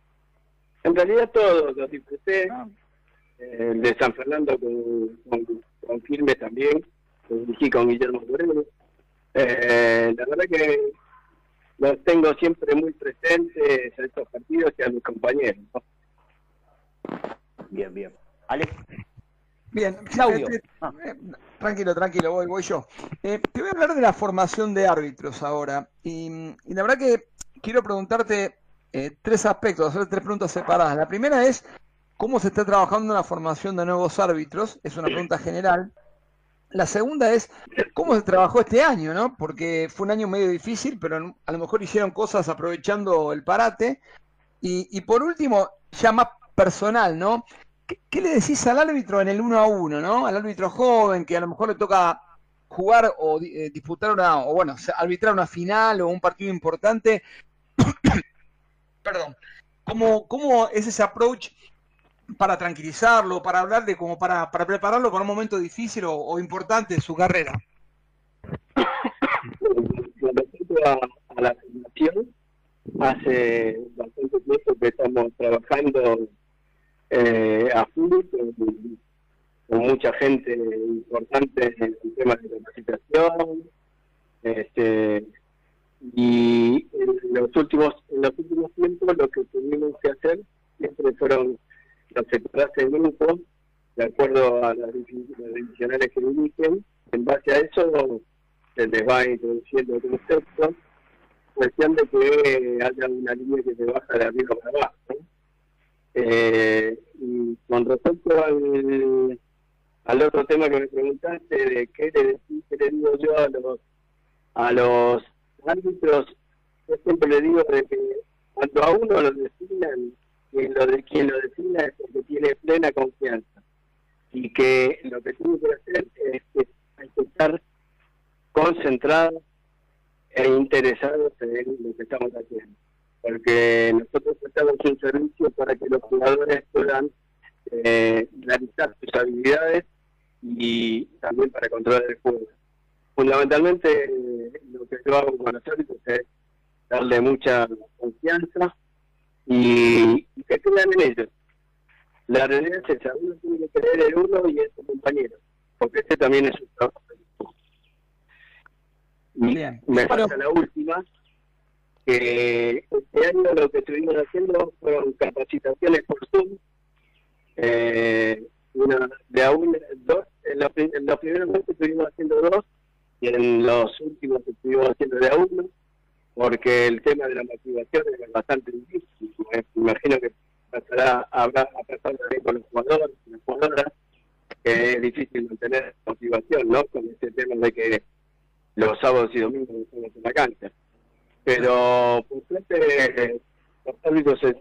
En realidad todos los disfruté. Ah el de San Fernando con, con, Firme también, lo dirigí con Guillermo Moreno. Eh, la verdad que los tengo siempre muy presentes a estos partidos y a mis compañeros. Bien, bien. Alex. Bien, Claudio. Eh, eh, tranquilo, tranquilo, voy, voy yo. te voy a hablar de la formación de árbitros ahora. Y, la verdad que quiero preguntarte tres aspectos, hacer tres preguntas separadas. La primera es, ¿Cómo se está trabajando en la formación de nuevos árbitros? Es una pregunta general. La segunda es, ¿cómo se trabajó este año? ¿no? Porque fue un año medio difícil, pero a lo mejor hicieron cosas aprovechando el parate. Y, por último, ya más personal, ¿no? ¿Qué, le decís al árbitro en el uno a uno, ¿no? Al árbitro joven que a lo mejor le toca jugar o eh, disputar una, o bueno, arbitrar una final o un partido importante. Perdón. ¿Cómo, ¿Cómo es ese approach para tranquilizarlo, para hablarle, como para, para prepararlo para un momento difícil o, importante en su carrera? Con respecto a, la formación, hace bastante tiempo que estamos trabajando eh, a full con, mucha gente importante en el tema de capacitación. Este, y en los últimos en los últimos tiempos lo que tuvimos que hacer siempre fueron los separarse en grupos de acuerdo a las divisionales que dirigen. En base a eso se les va introduciendo conceptos, cuestión de que haya una línea que se baja de arriba para abajo. Eh, y con respecto al, al otro tema que me preguntaste, de qué le, qué le digo yo a los, a los árbitros, yo siempre le digo de que cuando a uno lo designan quien lo, de, quien lo defina es porque tiene plena confianza y que lo que tiene que hacer es que hay estar concentrado e interesados en lo que estamos haciendo. Porque nosotros prestamos un servicio para que los jugadores puedan eh, realizar sus habilidades y también para controlar el juego. Fundamentalmente lo que yo hago con los árbitros es darle mucha confianza y, que crean en ellos. La realidad es esa, uno tiene que creer en uno y en su compañero, porque este también es un trabajo. Bien. Me falta la última, que este año lo que estuvimos haciendo fueron capacitaciones por Zoom, eh, una de a una, dos, en los, primeros meses estuvimos haciendo dos y en los últimos estuvimos haciendo de a uno, porque el tema de la motivación es bastante difícil. Me imagino que pasará, habrá a pasar también con los jugadores y las jugadoras, que es difícil mantener motivación, ¿no? Con este tema de que los sábados y domingos estamos en la cancha. Pero, por suerte, los árbitros se,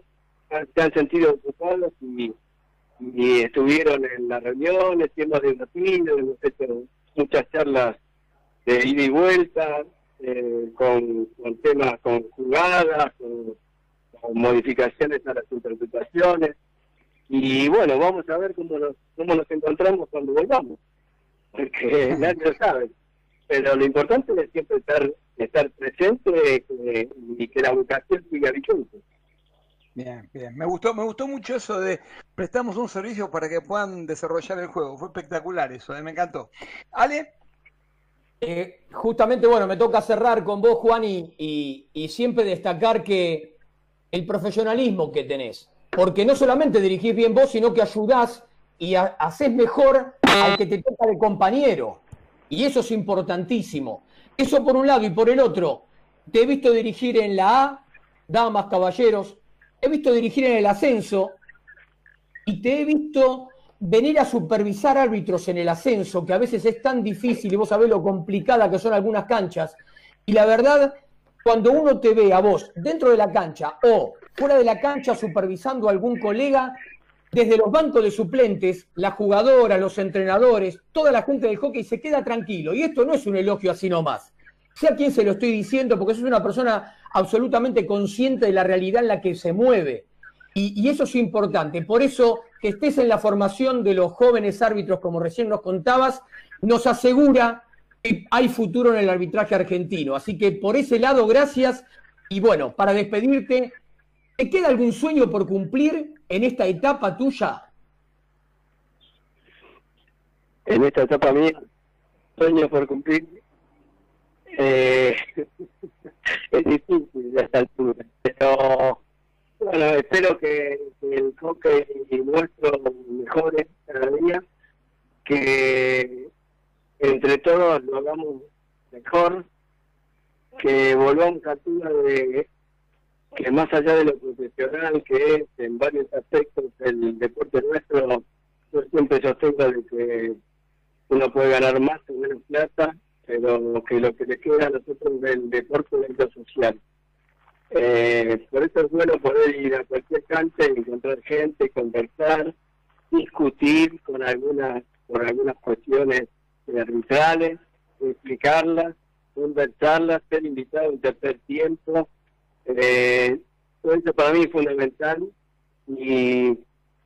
se han sentido ocupados y y estuvieron en las reuniones, hemos debatido, hemos hecho muchas charlas de ida y vuelta, eh, con, temas, con jugadas, con, modificaciones a las interpretaciones. Y bueno, vamos a ver cómo nos, cómo nos encontramos cuando volvamos, porque nadie lo sabe. Pero lo importante es siempre estar, estar presente eh, y que la vocación siga vigente. Bien, bien. Me gustó, me gustó mucho eso de prestamos un servicio para que puedan desarrollar el juego. Fue espectacular eso, ¿eh? me encantó. Ale. Eh, justamente, bueno, me toca cerrar con vos, Juan, y, siempre destacar que el profesionalismo que tenés, porque no solamente dirigís bien vos, sino que ayudás y haces mejor al que te toca de compañero. Y eso es importantísimo. Eso por un lado y por el otro, te he visto dirigir en la A, damas, caballeros, he visto dirigir en el ascenso y te he visto venir a supervisar árbitros en el ascenso, que a veces es tan difícil y vos sabés lo complicada que son algunas canchas. Y la verdad, cuando uno te ve a vos dentro de la cancha o fuera de la cancha supervisando a algún colega, desde los bancos de suplentes, la jugadora, los entrenadores, toda la gente del hockey se queda tranquilo. Y esto no es un elogio así nomás. Sé a quién se lo estoy diciendo, porque sos una persona absolutamente consciente de la realidad en la que se mueve. Y, eso es importante. Por eso que estés en la formación de los jóvenes árbitros, como recién nos contabas, nos asegura que hay futuro en el arbitraje argentino. Así que por ese lado, gracias. Y bueno, para despedirte, ¿te queda algún sueño por cumplir en esta etapa tuya? En esta etapa mía, sueño por cumplir eh, es difícil a esta altura, pero bueno, espero que, el hockey nuestro mejore cada día, que entre todos lo hagamos mejor, que volvamos a altura de que más allá de lo profesional que es en varios aspectos el deporte nuestro, yo siempre sostengo de que uno puede ganar más o menos plata pero que lo que le queda a nosotros del deporte es lo social. Eh, por eso es bueno poder ir a cualquier cancha encontrar gente, conversar, discutir con algunas, con algunas cuestiones arbitrales, explicarlas, conversarlas, ser invitado en tercer tiempo. Eh, eso para mí es fundamental y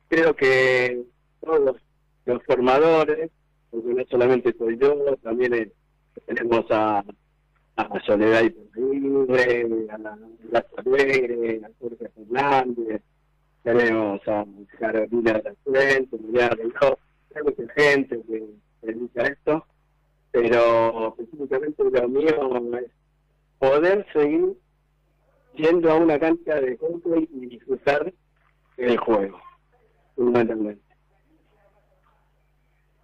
creo que todos los formadores, porque no solamente soy yo, también es tenemos a, a Soledad Libre, a la, la Alegre, a Jorge Fernández, tenemos a Carolina de la Fuente, hay mucha gente que se dedica esto, pero específicamente lo mío es poder seguir yendo a una cancha de hockey y disfrutar el juego, fundamentalmente.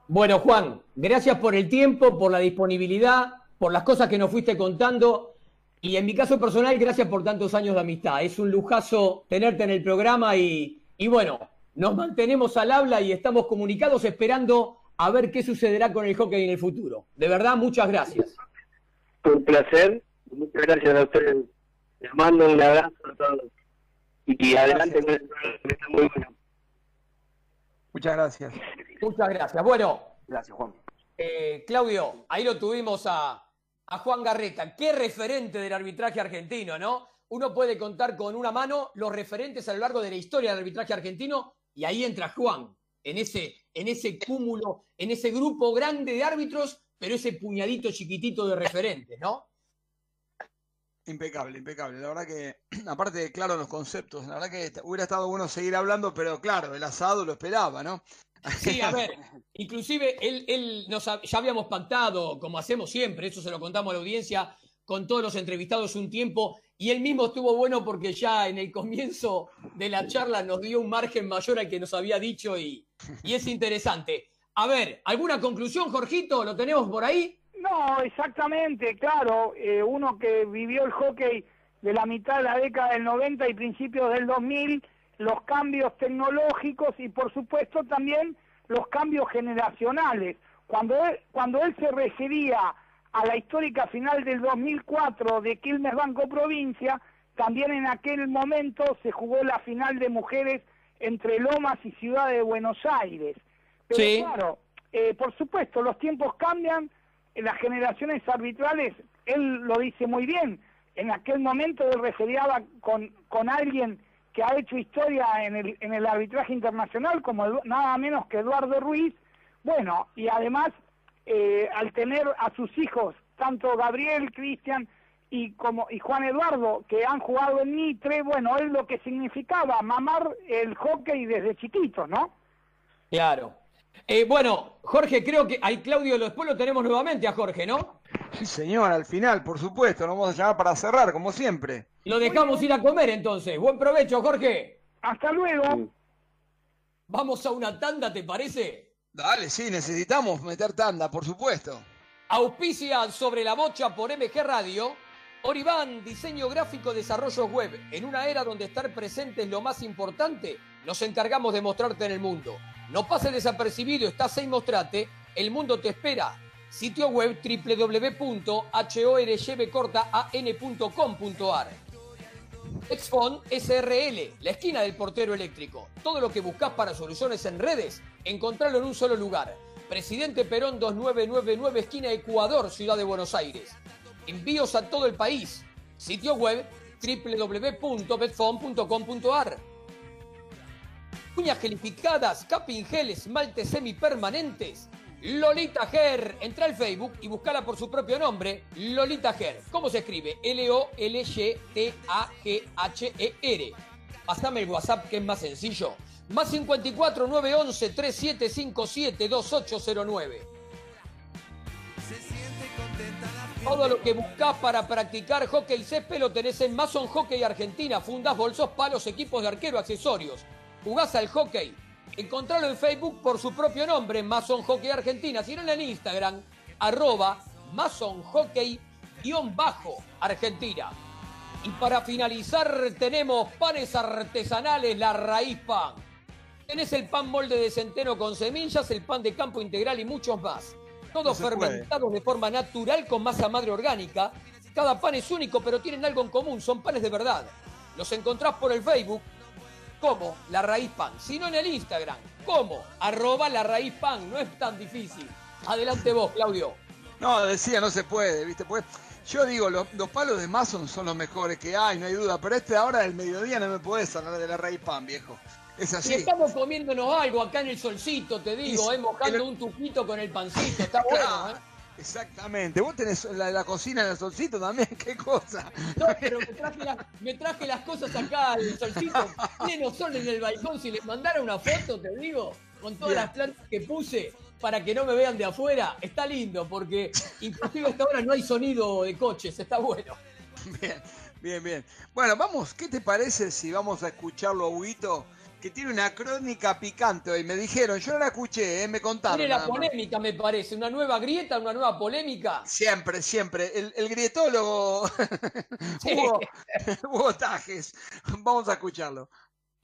Bueno, Juan, gracias por el tiempo, por la disponibilidad, por las cosas que nos fuiste contando. Y en mi caso personal, gracias por tantos años de amistad. Es un lujazo tenerte en el programa y, bueno, nos mantenemos al habla y estamos comunicados esperando a ver qué sucederá con el hockey en el futuro. De verdad, muchas gracias. Un placer. Muchas gracias a ustedes. Les mando un abrazo a todos. Y adelante, muy bueno. Muchas gracias. Muchas gracias. Bueno. Gracias, Juan. Eh, Claudio, ahí lo tuvimos a, a Juan Garreta. Qué referente del arbitraje argentino, ¿no? Uno puede contar con una mano los referentes a lo largo de la historia del arbitraje argentino y ahí entra Juan, en ese, en ese cúmulo, en ese grupo grande de árbitros, pero ese puñadito chiquitito de referentes, ¿no? Impecable, impecable. La verdad que, aparte de claro los conceptos, la verdad que hubiera estado bueno seguir hablando, pero claro, el asado lo esperaba, ¿no? Sí, a ver, inclusive él, él nos, ya habíamos pactado, como hacemos siempre, eso se lo contamos a la audiencia, con todos los entrevistados un tiempo, y él mismo estuvo bueno porque ya en el comienzo de la charla nos dio un margen mayor al que nos había dicho y, y es interesante. A ver, ¿alguna conclusión, Jorgito? ¿Lo tenemos por ahí? No, exactamente, claro. Eh, uno que vivió el hockey de la mitad de la década del 90 y principios del 2000, los cambios tecnológicos y por supuesto también los cambios generacionales. Cuando él, cuando él se refería a la histórica final del 2004 de Quilmes Banco Provincia, también en aquel momento se jugó la final de mujeres entre Lomas y Ciudad de Buenos Aires. Pero claro, eh, por supuesto, los tiempos cambian, las generaciones arbitrales, él lo dice muy bien, en aquel momento él referiaba con, con alguien que ha hecho historia en el, en el arbitraje internacional, como nada menos que Eduardo Ruiz, bueno, y además eh, al tener a sus hijos, tanto Gabriel, Cristian y como y Juan Eduardo, que han jugado en Mitre, bueno, es lo que significaba mamar el hockey desde chiquitos, ¿no? Claro, eh, bueno, Jorge, creo que hay Claudio, después lo tenemos nuevamente a Jorge, ¿no? Sí, señor, al final, por supuesto, lo vamos a llamar para cerrar, como siempre. Lo dejamos ir a comer entonces. Buen provecho, Jorge. Hasta luego. Vamos a una tanda, ¿te parece? Dale, sí, necesitamos meter tanda, por supuesto. Auspicia sobre la bocha por MG Radio. Oribán, diseño gráfico, desarrollo web. En una era donde estar presente es lo más importante, nos encargamos de mostrarte en el mundo. No pase desapercibido, estás en Mostrate, el mundo te espera. Sitio web www.horyvcortaan.com.ar Exfon SRL, la esquina del portero eléctrico. Todo lo que buscas para soluciones en redes, encontrarlo en un solo lugar. Presidente Perón 2999, esquina Ecuador, Ciudad de Buenos Aires. Envíos a todo el país. Sitio web www.betfon.com.ar uñas gelificadas, capping gel, esmaltes semipermanentes. Lolita Ger. Entra al Facebook y buscala por su propio nombre, Lolita Ger. ¿Cómo se escribe? L-O-L-Y-T-A-G-H-E-R. Pasame el WhatsApp que es más sencillo. Más 54 911 3757 2809. Todo lo que buscas para practicar hockey césped lo tenés en Mason Hockey Argentina. Fundas, bolsos, palos, equipos de arquero, accesorios jugás al hockey, encontralo en Facebook por su propio nombre, Mason Hockey Argentina, si no en Instagram, arroba Mason Hockey-Argentina. Y para finalizar tenemos panes artesanales La Raíz Pan. Tenés el pan molde de centeno con semillas, el pan de campo integral y muchos más. Todos fermentados de forma natural con masa madre orgánica. Cada pan es único, pero tienen algo en común, son panes de verdad. Los encontrás por el Facebook como La Raíz Pan, sino en el Instagram, como arroba La Raíz Pan, no es tan difícil. Adelante vos, Claudio. No, decía, no se puede, ¿viste? Pues yo digo, los, palos de Mason son los mejores que hay, no hay duda, pero este ahora del mediodía no me puedes hablar de La Raíz Pan, viejo. Es así. estamos comiéndonos algo acá en el solcito, te digo, eh, mojando un tufito con el pancito, está bueno, ¿eh? Exactamente. Vos tenés la, cocina en el solcito también, qué cosa. No, pero me traje, las cosas acá al solcito, pleno sol en el balcón. Si les mandara una foto, te digo, con todas las plantas que puse para que no me vean de afuera, está lindo, porque inclusive hasta ahora no hay sonido de coches, está bueno. Bien, bien, bien. Bueno, vamos, ¿qué te parece si vamos a escucharlo, Huguito? Que tiene una crónica picante hoy. Me dijeron, yo no la escuché, ¿eh? me contaron. Tiene la polémica, me parece. Una nueva grieta, una nueva polémica. Siempre, siempre. El, grietólogo Hugo, Tajes. Vamos a escucharlo.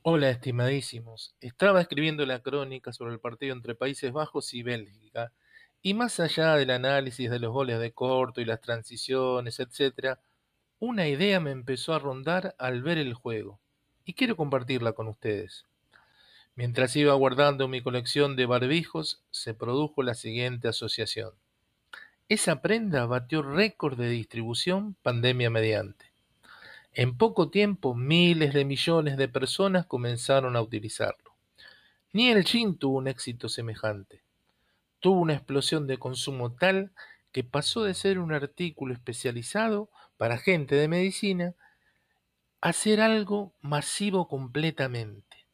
Hola, estimadísimos. Estaba escribiendo la crónica sobre el partido entre Países Bajos y Bélgica. Y más allá del análisis de los goles de corto y las transiciones, etc., una idea me empezó a rondar al ver el juego y quiero compartirla con ustedes. Mientras iba guardando mi colección de barbijos, se produjo la siguiente asociación. Esa prenda batió récord de distribución pandemia mediante. En poco tiempo miles de millones de personas comenzaron a utilizarlo. Ni el jean tuvo un éxito semejante. Tuvo una explosión de consumo tal que pasó de ser un artículo especializado para gente de medicina a ser algo masivo completamente.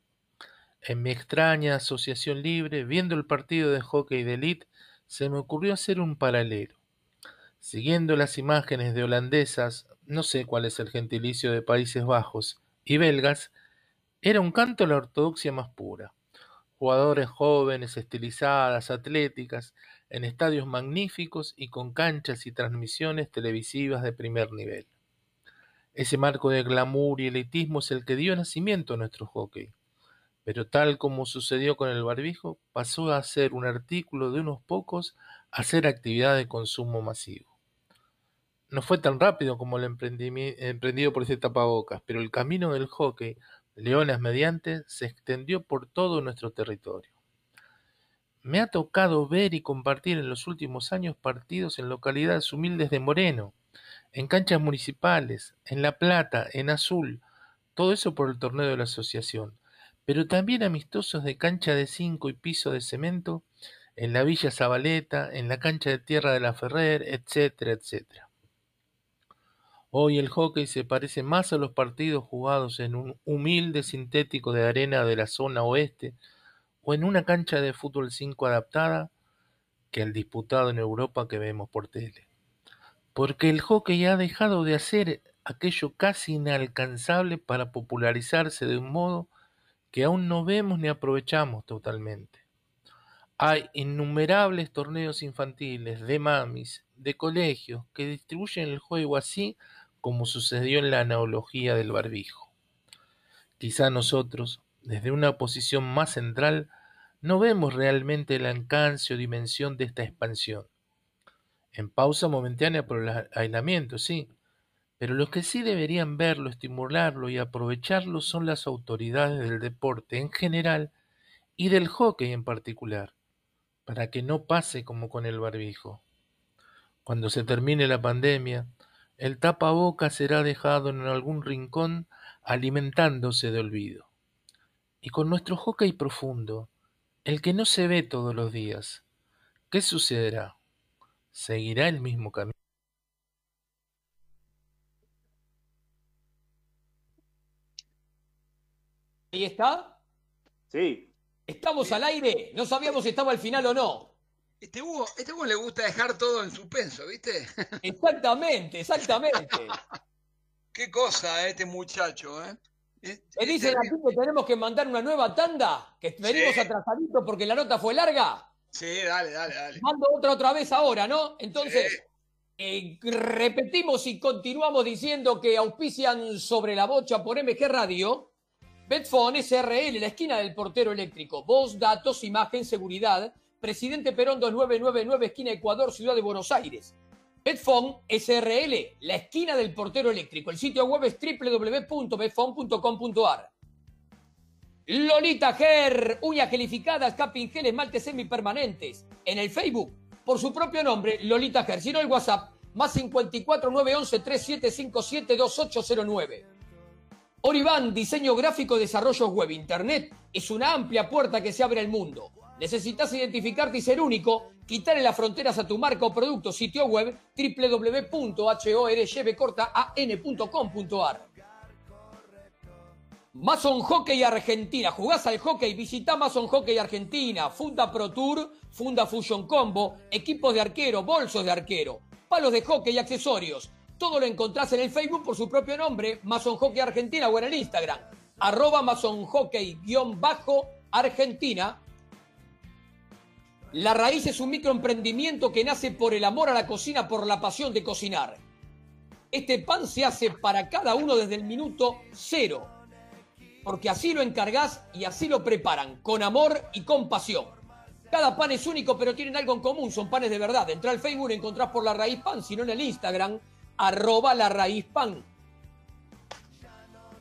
En mi extraña asociación libre, viendo el partido de hockey de elite, se me ocurrió hacer un paralelo. Siguiendo las imágenes de holandesas, no sé cuál es el gentilicio de Países Bajos, y belgas, era un canto a la ortodoxia más pura. Jugadores jóvenes, estilizadas, atléticas, en estadios magníficos y con canchas y transmisiones televisivas de primer nivel. Ese marco de glamour y elitismo es el que dio nacimiento a nuestro hockey. Pero tal como sucedió con el barbijo, pasó a ser un artículo de unos pocos a ser actividad de consumo masivo. No fue tan rápido como el emprendido por ese tapabocas, pero el camino del hockey, leonas mediante, se extendió por todo nuestro territorio. Me ha tocado ver y compartir en los últimos años partidos en localidades humildes de Moreno, en canchas municipales, en La Plata, en Azul, todo eso por el torneo de la asociación, pero también amistosos de cancha de cinco y piso de cemento, en la Villa Zabaleta, en la cancha de tierra de la Ferrer, etcétera, etcétera. Hoy el hockey se parece más a los partidos jugados en un humilde sintético de arena de la zona oeste, o en una cancha de fútbol 5 adaptada que el disputado en Europa que vemos por tele. Porque el hockey ha dejado de hacer aquello casi inalcanzable para popularizarse de un modo que aún no vemos ni aprovechamos totalmente. Hay innumerables torneos infantiles, de mamis, de colegios, que distribuyen el juego así como sucedió en la analogía del barbijo. Quizá nosotros, desde una posición más central, no vemos realmente el alcance o dimensión de esta expansión. En pausa momentánea por el aislamiento, sí, pero los que sí deberían verlo, estimularlo y aprovecharlo son las autoridades del deporte en general y del hockey en particular, para que no pase como con el barbijo. Cuando se termine la pandemia, el tapabocas será dejado en algún rincón alimentándose de olvido. Y con nuestro hockey profundo, el que no se ve todos los días, ¿qué sucederá? ¿Seguirá el mismo camino? ¿Ahí está? Sí. ¿Estamos al aire? No sabíamos si estaba al final o no. Este Hugo, este Hugo le gusta dejar todo en suspenso, ¿viste? Exactamente, exactamente. Qué cosa este muchacho, ¿eh? Me dicen aquí que tenemos que mandar una nueva tanda, que venimos Sí. atrasaditos porque la nota fue larga. Sí, dale, dale, dale. Mando otra otra vez ahora, ¿no? Entonces, eh, repetimos y continuamos diciendo que auspician sobre la bocha por MG Radio. Betfone SRL, la esquina del portero eléctrico. Voz, datos, imagen, seguridad. Presidente Perón 2999, esquina Ecuador, Ciudad de Buenos Aires. Betfone SRL, la esquina del portero eléctrico. El sitio web es www.betfone.com.ar. Lolita Ger, uñas gelificadas, capping gel, esmaltes semipermanentes. En el Facebook, por su propio nombre, Lolita Ger. Si no, el WhatsApp, más 54 911 3757 2809. Oribán, diseño gráfico, desarrollo web, internet, es una amplia puerta que se abre al mundo. Necesitas identificarte y ser único, quitarle las fronteras a tu marca o producto, sitio web www.horyebecortaan.com.ar. Mason Hockey Argentina. ¿Jugás al hockey? Visita Mason Hockey Argentina. Funda Pro Tour, Funda Fusion Combo, equipos de arquero, bolsos de arquero, palos de hockey y accesorios. Todo lo encontrás en el Facebook por su propio nombre, Mason Hockey Argentina o en el Instagram, arroba Mason Hockey-Argentina. La Raíz es un microemprendimiento que nace por el amor a la cocina, por la pasión de cocinar. Este pan se hace para cada uno desde el minuto cero, porque así lo encargás y así lo preparan, con amor y con pasión. Cada pan es único, pero tienen algo en común, son panes de verdad. Entra al Facebook y encontrás por La Raíz Pan, sino en el Instagram, arroba La Raíz Pan.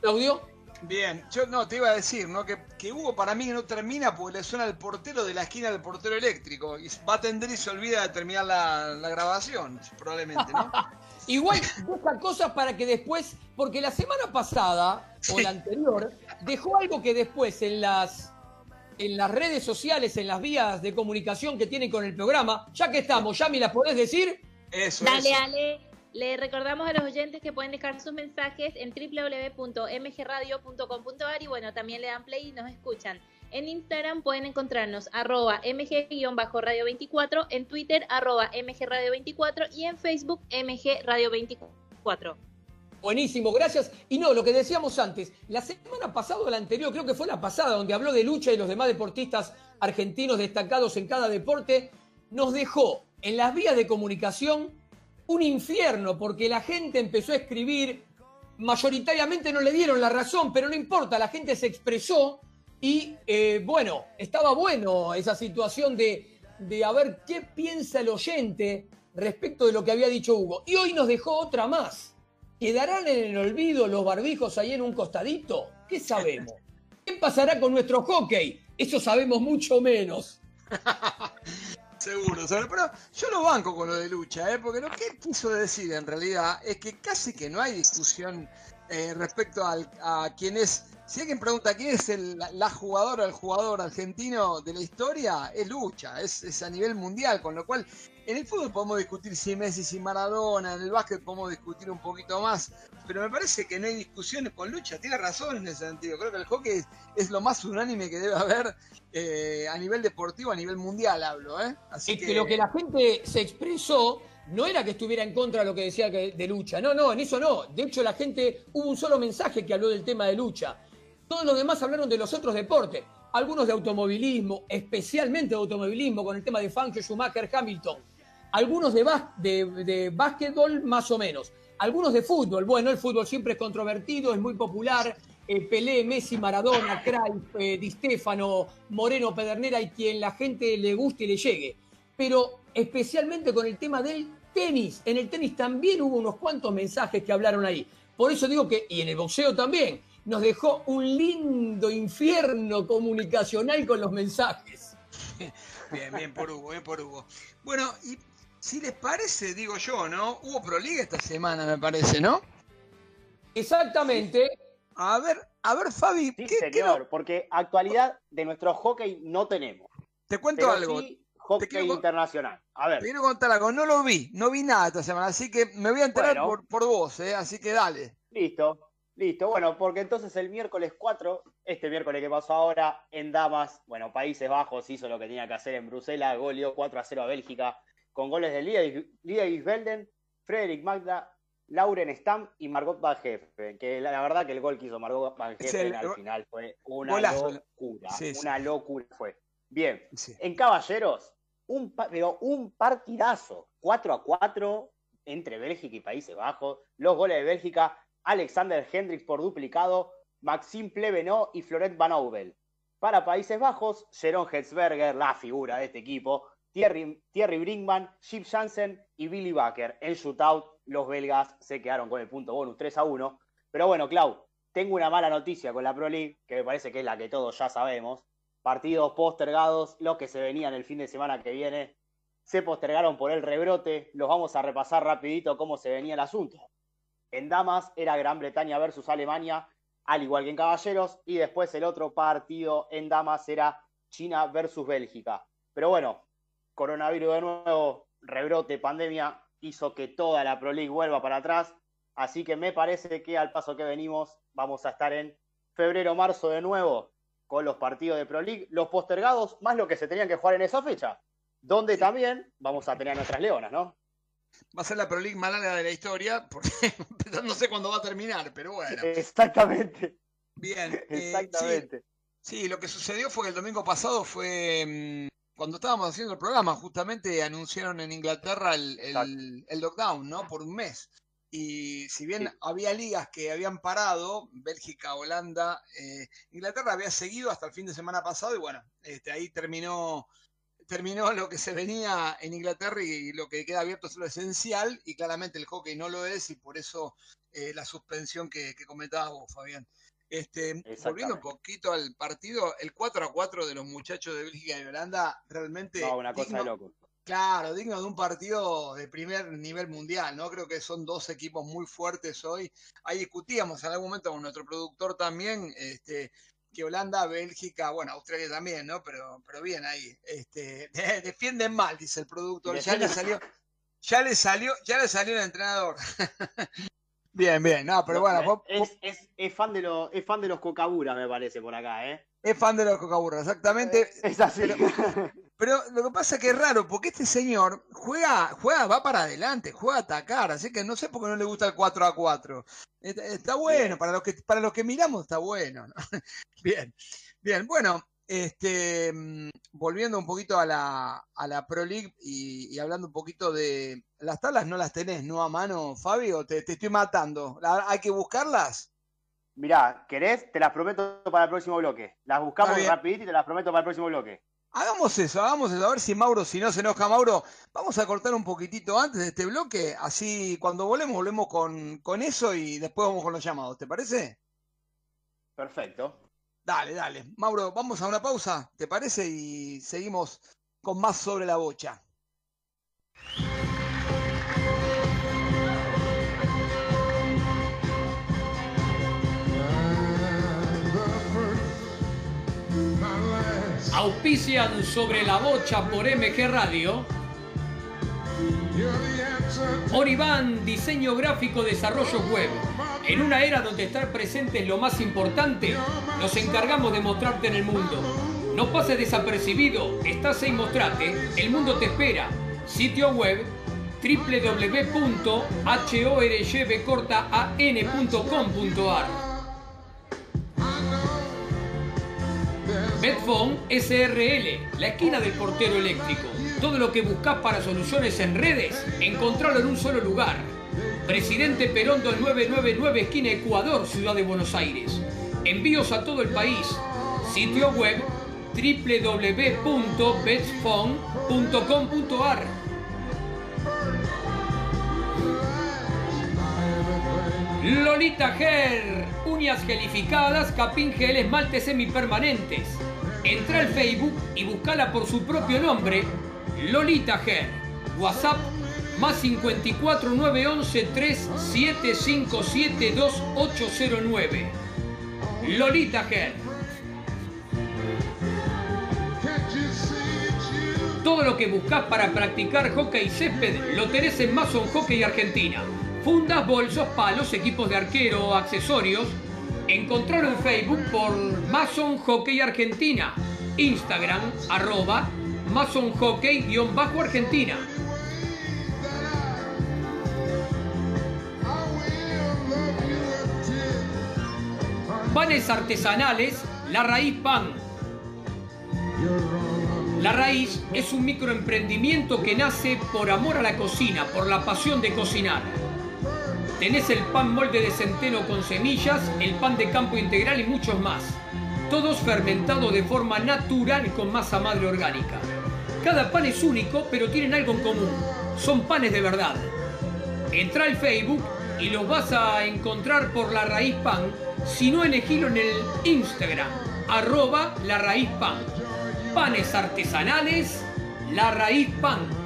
¿Claudio? Bien, yo no te iba a decir, ¿no? Que, que Hugo para mí no termina porque le suena el portero de la esquina del portero eléctrico. Y va a atender y se olvida de terminar la, la grabación, probablemente, ¿no? Igual deja cosas para que después, porque la semana pasada o la anterior, dejó algo que después en las en las redes sociales, en las vías de comunicación que tienen con el programa, ya que estamos, ya me las podés decir. Eso, Dale, eso. Ale. Le recordamos a los oyentes que pueden dejar sus mensajes en www.mgradio.com.ar y bueno, también le dan play y nos escuchan. En Instagram pueden encontrarnos arroba mg-radio24, en Twitter arroba mgradio24 y en Facebook mgradio24. Buenísimo, gracias. Y no, lo que decíamos antes, la semana pasada o la anterior, creo que fue la pasada, donde habló de lucha y los demás deportistas argentinos destacados en cada deporte, nos dejó en las vías de comunicación un infierno, porque la gente empezó a escribir, mayoritariamente no le dieron la razón, pero no importa, la gente se expresó y eh, bueno, estaba bueno esa situación de, de a ver qué piensa el oyente respecto de lo que había dicho Hugo. Y hoy nos dejó otra más. ¿Quedarán en el olvido los barbijos ahí en un costadito? ¿Qué sabemos? ¿Qué pasará con nuestro hockey? Eso sabemos mucho menos. Seguro. Pero yo lo banco con lo de lucha, ¿eh? porque lo que quiso decir en realidad es que casi que no hay discusión eh, respecto a quién es. Si alguien pregunta quién es el- la, jugadora el jugador argentino de la historia, es lucha, es a nivel mundial, con lo cual en el fútbol podemos discutir si Messi, si Maradona, en el básquet podemos discutir un poquito más, pero me parece que no hay discusiones con lucha, tiene razón en ese sentido, creo que el hockey es, lo más unánime que debe haber eh, a nivel deportivo, a nivel mundial hablo, ¿eh? Así Es que lo que la gente se expresó no era que estuviera en contra de lo que decía de lucha. No, no, en eso no. De hecho, la gente, hubo un solo mensaje que habló del tema de lucha. Todos los demás hablaron de los otros deportes. Algunos de automovilismo, especialmente de automovilismo, con el tema de Fangio, Schumacher, Hamilton. Algunos de, de, de básquetbol, más o menos. Algunos de fútbol. Bueno, el fútbol siempre es controvertido, es muy popular. Eh, Pelé, Messi, Maradona, Cruyff, eh, Di Stefano, Moreno, Pedernera y quien la gente le guste y le llegue. Pero especialmente con el tema del tenis. En el tenis también hubo unos cuantos mensajes que hablaron ahí. Por eso digo que, y en el boxeo también, nos dejó un lindo infierno comunicacional con los mensajes. Bien, bien por Hugo, bien por Hugo. Bueno, y si les parece, digo yo, ¿no? Hubo Proliga esta semana, me parece, ¿no? Exactamente. A ver, a ver, Fabi, Sí, ¿qué, qué señor, no- porque actualidad de nuestro hockey no tenemos. te cuento Pero algo. sí hockey quiero internacional. A ver, Te quiero contar algo. No lo vi, no vi nada esta semana, así que me voy a enterar Bueno. por, por vos, ¿eh? Así que dale. listo, listo. Bueno, porque entonces el miércoles 4, este miércoles que pasó ahora, en Damas, bueno, Países Bajos hizo lo que tenía que hacer en Bruselas, goleó 4 a 0 a Bélgica, con goles de Lidia Isbelden, Frederick Magda, Lauren Stam y Margot Van Geffen, que la, la verdad que el gol que hizo Margot Van el- al final fue una Golazo. locura, Sí, sí. una locura fue. Bien, Sí. en Caballeros, un, pero un partidazo, 4 a 4 entre Bélgica y Países Bajos. Los goles de Bélgica, Alexander Hendricks por duplicado, Maxime Plevenot y Florent Van Oubel. Para Países Bajos, Jeroen Hetzberger, la figura de este equipo, Thierry, Thierry Brinkman, Chip Jansen y Billy Baker. En shootout, los belgas se quedaron con el punto bonus 3 a 1. Pero bueno, Clau, tengo una mala noticia con la Pro League, que me parece que es la que todos ya sabemos partidos postergados, los que se venían el fin de semana que viene, se postergaron por el rebrote, los vamos a repasar rapidito cómo se venía el asunto. En damas era Gran Bretaña versus Alemania, al igual que en caballeros, y después el otro partido en damas era China versus Bélgica. Pero bueno, coronavirus de nuevo, rebrote, pandemia, hizo que toda la Pro League vuelva para atrás, así que me parece que al paso que venimos vamos a estar en febrero, marzo de nuevo con los partidos de Pro League, los postergados, más lo que se tenían que jugar en esa fecha, donde también vamos a tener a nuestras leonas, ¿no? Va a ser la Pro League más larga de la historia, porque no sé cuándo va a terminar, pero bueno. Exactamente, Bien. eh, exactamente. Sí, sí, lo que sucedió fue que el domingo pasado fue mm, cuando estábamos haciendo el programa, justamente anunciaron en Inglaterra el, el- el lockdown, ¿no? Por un mes. Y si bien Sí. había ligas que habían parado, Bélgica, Holanda, eh, Inglaterra había seguido hasta el fin de semana pasado y bueno, este, ahí terminó, terminó lo que se venía en Inglaterra y lo que queda abierto es lo esencial y claramente el hockey no lo es y por eso eh, la suspensión que, que comentabas vos, Fabián. Este, volviendo un poquito al partido, el 4 a 4 de los muchachos de Bélgica y Holanda, realmente. No, una cosa de loco. Claro, digno de un partido de primer nivel mundial, ¿no? Creo que son dos equipos muy fuertes hoy. Ahí discutíamos en algún momento con nuestro productor también, este, que Holanda, Bélgica, bueno, Australia también, ¿no? Pero, pero bien ahí. Este, defienden mal, dice el productor. Ya le salió, ya le salió, ya le salió el entrenador. bien, bien, no, pero bueno. Es, es, es, fan de los, es fan de los cocaburas, me parece, por acá, ¿eh? Es fan de los cocaburras, exactamente. Es así. Pero, lo que pasa es que es raro, porque este señor juega, juega, va para adelante, juega a atacar, así que no sé por qué no le gusta el 4 a 4. Está, bueno, para los que, para los que miramos está bueno. bien, bien, bueno, este, mm, volviendo un poquito a la, a la Pro League y, hablando un poquito de las tablas, no las tenés, ¿no? A mano, Fabio, te, te estoy matando. ¿Hay que buscarlas? Mirá, ¿querés? Te las prometo para el próximo bloque. Las buscamos rapidito y te las prometo para el próximo bloque. Hagamos eso, hagamos eso. A ver si Mauro, si no se enoja Mauro, vamos a cortar un poquitito antes de este bloque. Así cuando volvemos, volvemos con, con eso y después vamos con los llamados. ¿Te parece? Perfecto. Dale, dale. Mauro, vamos a una pausa, ¿te parece? Y seguimos con más sobre la bocha. Auspician sobre la bocha por MG Radio. Oriban, diseño gráfico, desarrollo web. En una era donde estar presente es lo más importante, nos encargamos de mostrarte en el mundo. No pases desapercibido, estás ahí mostrate, el mundo te espera. Sitio web www.horyvcortaan.com.ar Betphone SRL, la esquina del portero eléctrico. Todo lo que buscas para soluciones en redes, encontrarlo en un solo lugar. Presidente Perón 999, esquina Ecuador, Ciudad de Buenos Aires. Envíos a todo el país. Sitio web www.betphone.com.ar Lolita Ger, uñas gelificadas, capín gel, esmaltes semipermanentes. Entra al Facebook y buscala por su propio nombre, Lolita Ger. WhatsApp más 54 911 3757 2809. Lolita Ger. Todo lo que buscas para practicar hockey césped lo tenés en Mason Hockey Argentina. Fundas, bolsos, palos, equipos de arquero, accesorios Encontrarlo en Facebook por Mason Hockey Argentina. Instagram, arroba Mason Hockey-Argentina. Panes artesanales, La Raíz Pan. La Raíz es un microemprendimiento que nace por amor a la cocina, por la pasión de cocinar Tenés el pan molde de centeno con semillas, el pan de campo integral y muchos más. Todos fermentados de forma natural con masa madre orgánica. Cada pan es único, pero tienen algo en común. Son panes de verdad. Entra al Facebook y los vas a encontrar por La Raíz Pan, si no elegilo en el Instagram, arroba La Raíz Pan. Panes artesanales, La Raíz Pan.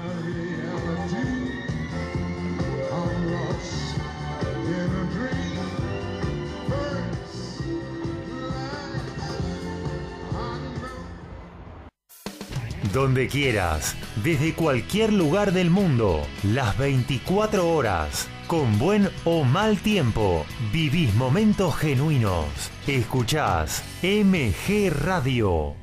Donde quieras, desde cualquier lugar del mundo, las 24 horas, con buen o mal tiempo, vivís momentos genuinos. Escuchás MG Radio.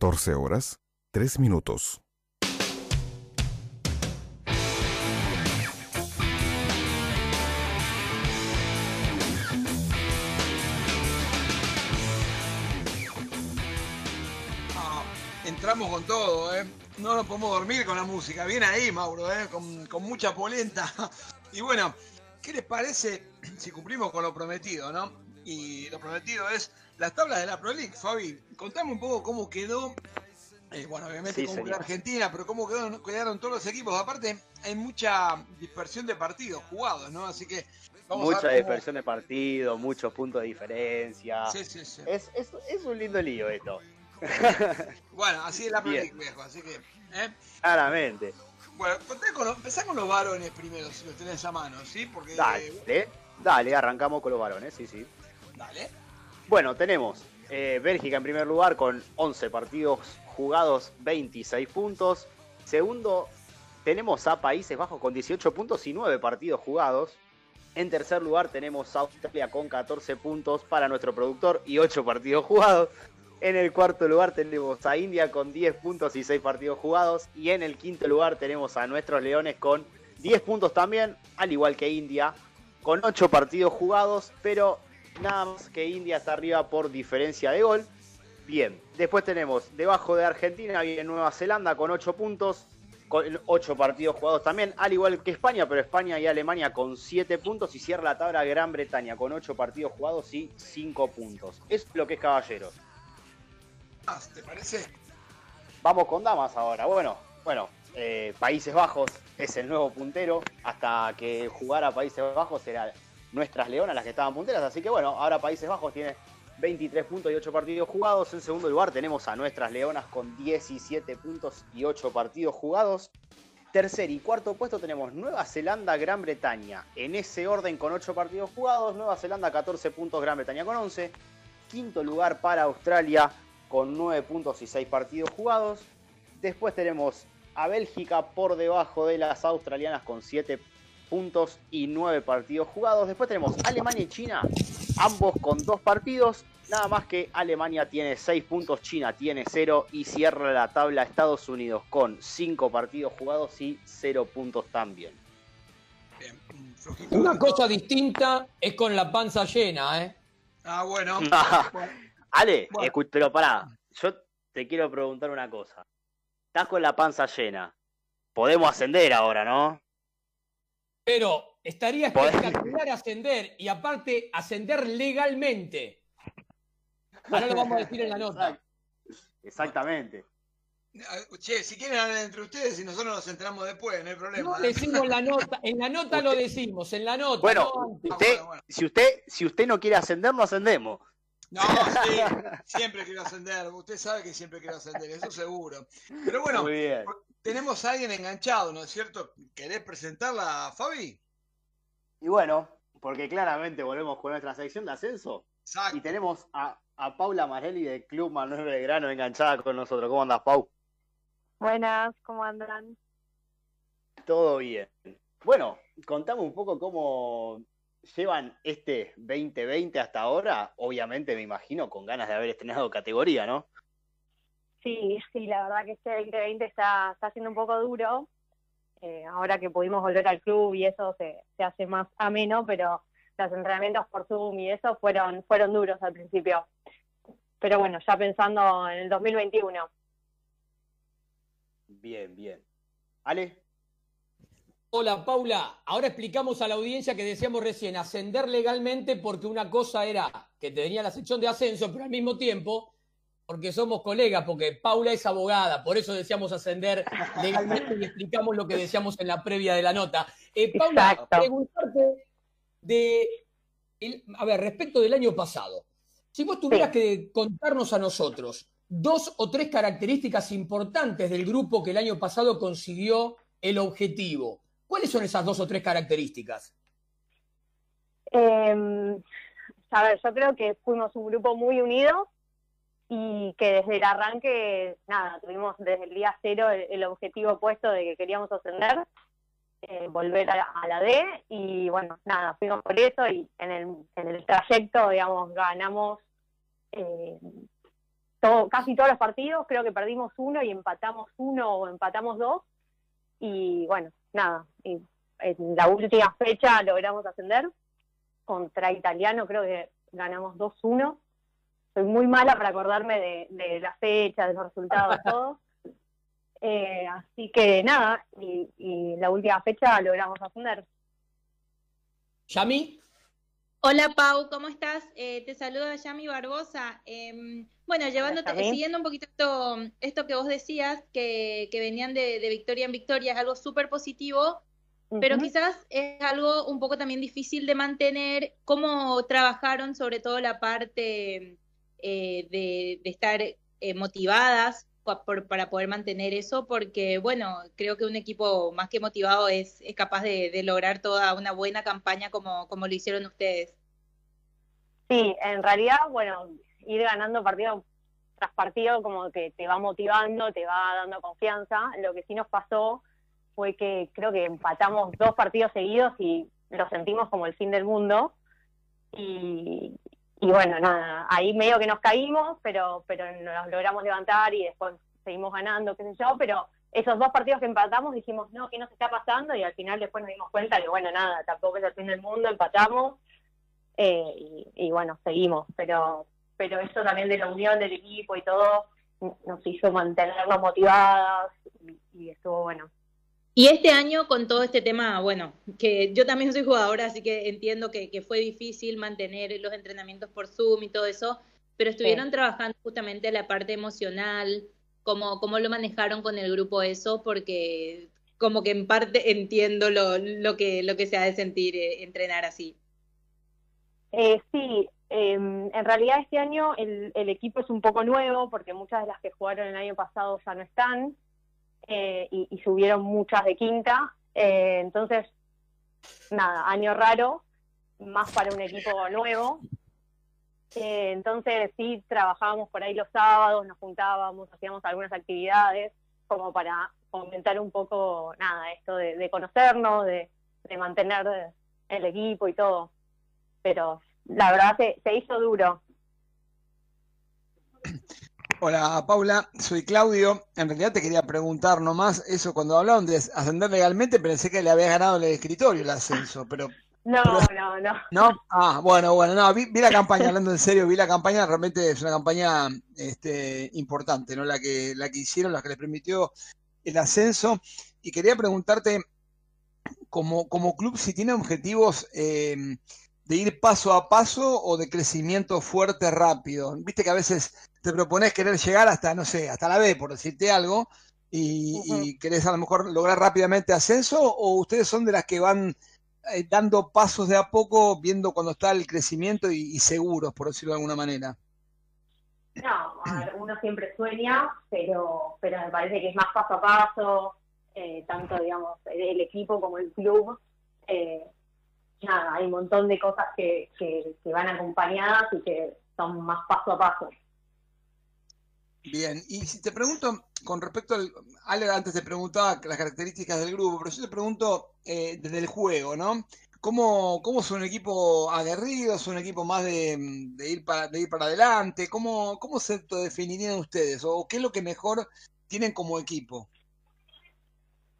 Catorce horas, tres minutos. Ah, entramos con todo, ¿eh? No nos podemos dormir con la música. Bien ahí, Mauro, ¿eh? Con, con mucha polenta. Y bueno, ¿qué les parece si cumplimos con lo prometido, no? Y lo prometido es las tablas de la Pro League, Fabi. Contame un poco cómo quedó. eh, bueno, obviamente Sí, cómo quedó. Argentina, pero cómo quedó- quedaron todos los equipos. Aparte, hay mucha dispersión de partidos jugados, ¿no? Así que vamos Mucha a ver cómo- dispersión de partido, muchos puntos de diferencia. Sí, sí, sí. Es, es, es un lindo lío esto. Bueno, así es la. League, viejo. Así que, ¿eh? Claramente. Bueno, con los- empezá con los varones primero, si los tenés a mano, ¿sí? Porque. Dale, dale, arrancamos con los varones, sí, sí. Dale. Bueno, tenemos eh, Bélgica en primer lugar con 11 partidos jugados, 26 puntos. Segundo, tenemos a Países Bajos con 18 puntos y 9 partidos jugados. En tercer lugar tenemos a Australia con 14 puntos para nuestro productor y 8 partidos jugados. En el cuarto lugar tenemos a India con 10 puntos y 6 partidos jugados. Y en el quinto lugar tenemos a nuestros Leones con 10 puntos también, al igual que India, con 8 partidos jugados, pero nada más que India está arriba por diferencia de gol. Bien, después tenemos debajo de Argentina viene Nueva Zelanda con 8 puntos, con 8 partidos jugados también, al igual que España, pero España y Alemania con 7 puntos y cierra la tabla Gran Bretaña con 8 partidos jugados y 5 puntos. Es lo que es Caballeros. ¿Te parece? Vamos con damas ahora. Bueno, bueno, eh, Países Bajos es el nuevo puntero. Hasta que jugara Países Bajos eran nuestras leonas las que estaban punteras. Así que bueno, ahora Países Bajos tiene 23 puntos y 8 partidos jugados. En segundo lugar tenemos a nuestras Leonas con 17 puntos y 8 partidos jugados. Tercer y cuarto puesto tenemos Nueva Zelanda, Gran Bretaña. En ese orden con 8 partidos jugados. Nueva Zelanda 14 puntos, Gran Bretaña con 11. Quinto lugar para Australia con 9 puntos y 6 partidos jugados. Después tenemos a Bélgica por debajo de las australianas con 7 puntos y 9 partidos jugados. Después tenemos Alemania y China, ambos con 2 partidos. Nada más que Alemania tiene 6 puntos, China tiene 0 y cierra la tabla Estados Unidos con 5 partidos jugados y 0 puntos también. Una cosa distinta es con la panza llena, ¿eh? Ah, bueno. Ale, Bueno. pero pará, yo te quiero preguntar una cosa. Estás con la panza llena. Podemos ascender ahora, ¿no? Pero estaría espectacular ascender y aparte ascender legalmente. Ahora lo vamos a decir en la nota. Exactamente. Ah, Che, si quieren hablar entre ustedes y nosotros nos enteramos después, no hay problema. No decimos la nota, en la nota lo decimos, en la nota. Bueno, no antes. usted, si usted, si usted no quiere ascender, no ascendemos. No, sí, siempre quiero ascender. Usted sabe que siempre quiero ascender, eso seguro. Pero bueno, Muy bien. tenemos a alguien enganchado, ¿no es cierto? ¿Querés presentarla, Fabi? Y bueno, porque claramente volvemos con nuestra sección de ascenso. Y tenemos a, a Paula Marelli del Club Manuel Belgrano enganchada con nosotros. ¿Cómo andas, Pau? Buenas, ¿cómo andan? Todo bien. Bueno, contame un poco cómo llevan este 2020 hasta ahora. Obviamente, me imagino, con ganas de haber estrenado categoría, ¿no? Sí, sí, la verdad que este 2020 está, está siendo un poco duro. Eh, ahora que pudimos volver al club y eso se, se hace más ameno, pero los entrenamientos por Zoom y eso fueron, fueron duros al principio. Pero bueno, ya pensando en el 2021. Bien, bien. Ale, Hola Paula, ahora explicamos a la audiencia que decíamos recién ascender legalmente porque una cosa era que te venía la sección de ascenso, pero al mismo tiempo, porque somos colegas, porque Paula es abogada, por eso decíamos ascender legalmente y explicamos lo que decíamos en la previa de la nota. Eh, Paula, Exacto. preguntarte de, el- a ver, respecto del año pasado, si vos tuvieras que contarnos a nosotros dos o tres características importantes del grupo que el año pasado consiguió el objetivo, ¿cuáles son esas dos o tres características? Eh, a ver, yo creo que fuimos un grupo muy unido y que desde el arranque, nada, tuvimos desde el día cero el, objetivo puesto de que queríamos ascender, eh, volver a, la D y bueno, nada, fuimos por eso y en el, en el trayecto, digamos, ganamos eh, casi todos los partidos, creo que perdimos uno y empatamos uno o empatamos dos y bueno, nada, y en la última fecha logramos ascender contra Italiano, creo que ganamos 2-1. Soy muy mala para acordarme de, de la fecha, de los resultados, todo. Eh, así que nada, y, y la última fecha logramos ascender. ¿Yami? Hola Pau, ¿cómo estás? Eh, te saluda Yami Barbosa. Em, bueno, llevándote, siguiendo un poquito esto, esto que vos decías, que, que venían de, de victoria en victoria, es algo súper positivo, pero quizás es algo un poco también difícil de mantener. ¿Cómo trabajaron sobre todo la parte eh, de, de estar eh, motivadas por- para poder mantener eso? Porque, bueno, creo que un equipo más que motivado es, es capaz de, de lograr toda una buena campaña como, como lo hicieron ustedes. Sí, en realidad, bueno, ir ganando partido tras partido como que te va motivando, te va dando confianza. Lo que sí nos pasó fue que creo que empatamos dos partidos seguidos y lo sentimos como el fin del mundo. Y, y bueno, nada, ahí medio que nos caímos, pero, pero nos logramos levantar y después seguimos ganando, qué sé yo, pero esos dos partidos que empatamos dijimos, no, ¿qué nos está pasando? Y al final después nos dimos cuenta que, bueno, nada, tampoco es el fin del mundo, empatamos eh, y, y bueno, seguimos, pero, pero eso también de la unión del equipo y todo nos hizo mantenernos motivadas y, y estuvo bueno. Y este año con todo este tema, bueno, que yo también soy jugadora, así que entiendo que, que fue difícil mantener los entrenamientos por Zoom y todo eso, pero estuvieron trabajando justamente la parte emocional, cómo, cómo lo manejaron con el grupo eso, porque como que en parte entiendo lo, lo que, lo que se ha de sentir eh, entrenar así. Eh, sí, Eh, en realidad este año el, el equipo es un poco nuevo porque muchas de las que jugaron el año pasado ya no están eh, y, subieron muchas de quinta. Eh, entonces, nada, año raro, más para un equipo nuevo. Eh, entonces sí trabajábamos por ahí los sábados, nos juntábamos, hacíamos algunas actividades como para fomentar un poco, nada, esto de, de conocernos, de, de mantener el equipo y todo. Pero la verdad se, se hizo duro. Hola Paula, soy Claudio. En realidad te quería preguntar nomás eso, cuando hablaron de ascender legalmente pensé que le habías ganado el escritorio el ascenso, pero No, no, no. ¿no? Ah, bueno, bueno, no, vi, vi la campaña, hablando en serio, vi la campaña, realmente es una campaña este, importante, ¿no? La que, la que hicieron, la que les permitió el ascenso. Y quería preguntarte, como, como club, si tiene objetivos eh, de ir paso a paso o de crecimiento fuerte rápido. Viste que a veces te propones querer llegar hasta, no sé, hasta la B, por decirte algo, y, y querés a lo mejor lograr rápidamente ascenso, o ustedes son de las que van eh, dando pasos de a poco, viendo cuando está el crecimiento y, y seguros, por decirlo de alguna manera. No, a ver, uno siempre sueña, pero, pero me parece que es más paso a paso, eh, tanto, digamos, el equipo como el club. Eh, nada, hay un montón de cosas que, que, que van acompañadas y que son más paso a paso. Bien, y si te pregunto con respecto al. Ale antes te preguntaba las características del grupo, pero yo te pregunto eh, desde el juego, ¿no? ¿Cómo, cómo son un equipo aguerrido? ¿Son un equipo más de, de ir, para, de ir para adelante? ¿Cómo, ¿Cómo se definirían ustedes? ¿O qué es lo que mejor tienen como equipo?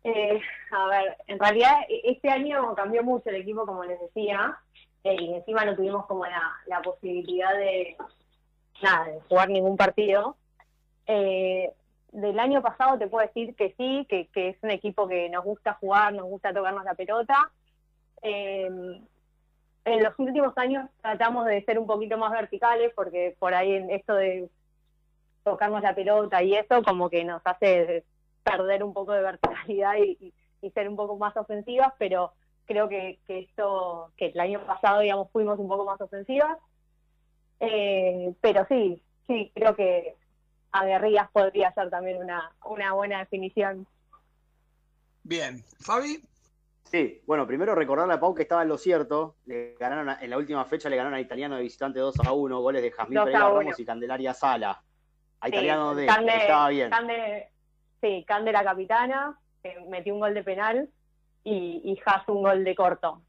Eh, a ver, en realidad e- este año cambió mucho el equipo, como les decía, eh, y encima no tuvimos como la, la posibilidad de, nada, de jugar ningún partido. Eh, del año pasado te puedo decir que sí, que, que es un equipo que nos gusta jugar, nos gusta tocarnos la pelota. Eh, en los últimos años tratamos de ser un poquito más verticales porque por ahí en esto de tocarnos la pelota y eso como que nos hace perder un poco de verticalidad y, y- y ser un poco más ofensivas, pero creo que, que esto, que el año pasado, digamos, fuimos un poco más ofensivas. Eh, pero sí, sí, creo que aguerridas podría ser también una, una buena definición. Bien, Fabi. Sí, bueno, primero recordarle a Pau que estaba en lo cierto. Le ganaron a- en la última fecha le ganaron a Italiano de visitante 2 a 1, goles de Jazmín 2 a Pereira 1. Ramos y Candelaria Sala. A Sí, Italiano de, estaba bien. Cande- sí, Cande la capitana, que metió un gol de penal, y, y Haas un gol de corto.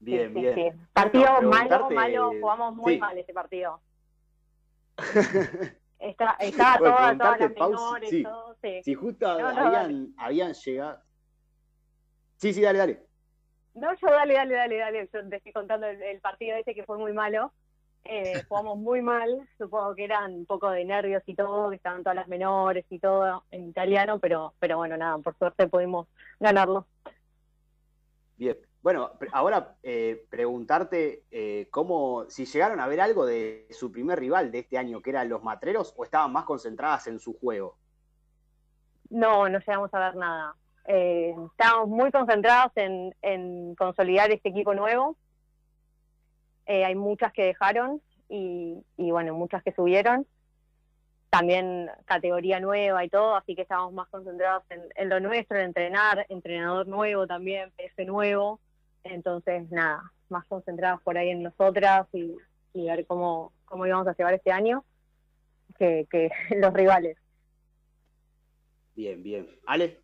Bien, Sí, bien. sí. Partido malo, malo, jugamos muy mal ese partido. Está, estaba Bueno, toda, todas las menores, sí. todo, sí. Si justo No, no, habían, habían llegado. Sí, sí, dale, dale. No, yo dale, dale, dale, dale. Yo te estoy contando el, el partido ese que fue muy malo. Eh, jugamos muy mal. Supongo que eran un poco de nervios y todo, que estaban todas las menores y todo en italiano, pero, pero bueno, nada, por suerte pudimos ganarlo. Bien. Bueno, ahora eh, preguntarte eh, cómo, si llegaron a ver algo de su primer rival de este año, que eran los matreros, o estaban más concentradas en su juego. No, no llegamos a ver nada. Eh, estábamos muy concentrados en, en consolidar este equipo nuevo. Eh, hay muchas que dejaron y, y bueno, muchas que subieron. También categoría nueva y todo, así que estábamos más concentrados en, en lo nuestro, en entrenar, entrenador nuevo también, PS nuevo. Entonces, nada, más concentrados por ahí en nosotras y, y ver cómo, cómo íbamos a llevar este año que, que los rivales. Bien, bien. Ale.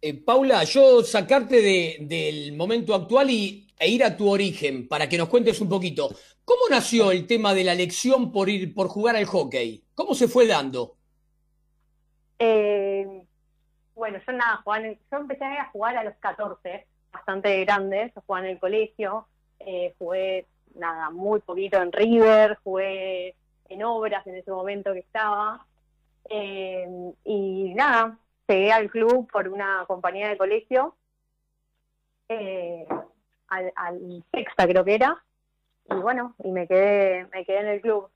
Eh, Paula, yo sacarte de- del momento actual y, e ir a tu origen para que nos cuentes un poquito. ¿Cómo nació el tema de la elección por ir por jugar al hockey? ¿Cómo se fue dando? Eh, bueno, yo nada, jugaba yo empecé a jugar a los 14, bastante grande, yo jugaba en el colegio, eh, jugué nada, muy poquito en River, jugué en obras en ese momento que estaba, eh, y nada, llegué al club por una compañía de colegio, al, al sexta creo que era, y bueno, y me quedé, me quedé en el club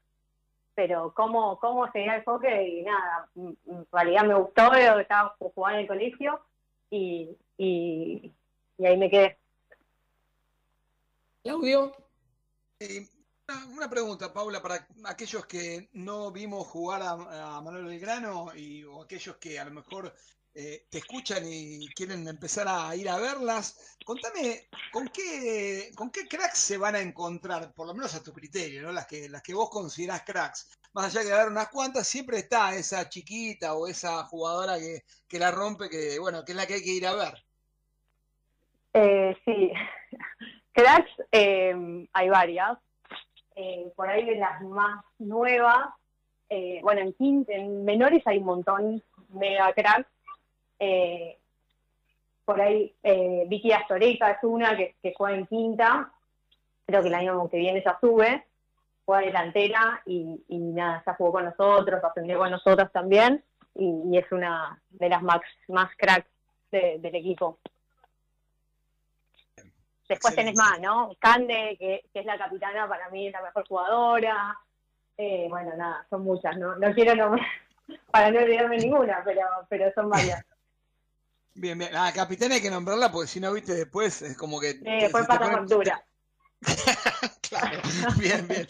pero cómo, cómo llegué al hockey y nada, en realidad me gustó, yo estaba jugando en el colegio y, y, y ahí me quedé. Claudio. Eh, una- una pregunta, Paula, para aquellos que no vimos jugar a, a Manuel Belgrano y, o aquellos que a lo mejor eh, te escuchan y quieren empezar a ir a verlas, contame con qué, con qué cracks se van a encontrar, por lo menos a tu criterio, ¿no? Las que, las que vos considerás cracks. Más allá de haber unas cuantas, siempre está esa chiquita o esa jugadora que, que la rompe, que bueno, que es la que hay que ir a ver. Eh, sí, cracks eh, hay varias. Eh, por ahí de las más nuevas, bueno, en, en menores hay un montón mega cracks. Eh, por ahí eh, Vicky Astoreta es una que, que juega en quinta, creo que el año que viene ya sube, juega delantera y, y nada, ya jugó con nosotros, aprendió con nosotros también y, y es una de las más, más cracks de- del equipo. Después tenés más, ¿no? Cande, que, que es la capitana, para mí es la mejor jugadora. Eh, bueno, nada, son muchas, ¿no? No quiero nombrar para no olvidarme ninguna, pero, pero son varias. Bien, bien. Ah, capitán hay que nombrarla porque si no, viste, después es como que... Eh, después pasa pone- factura. Claro, bien, bien.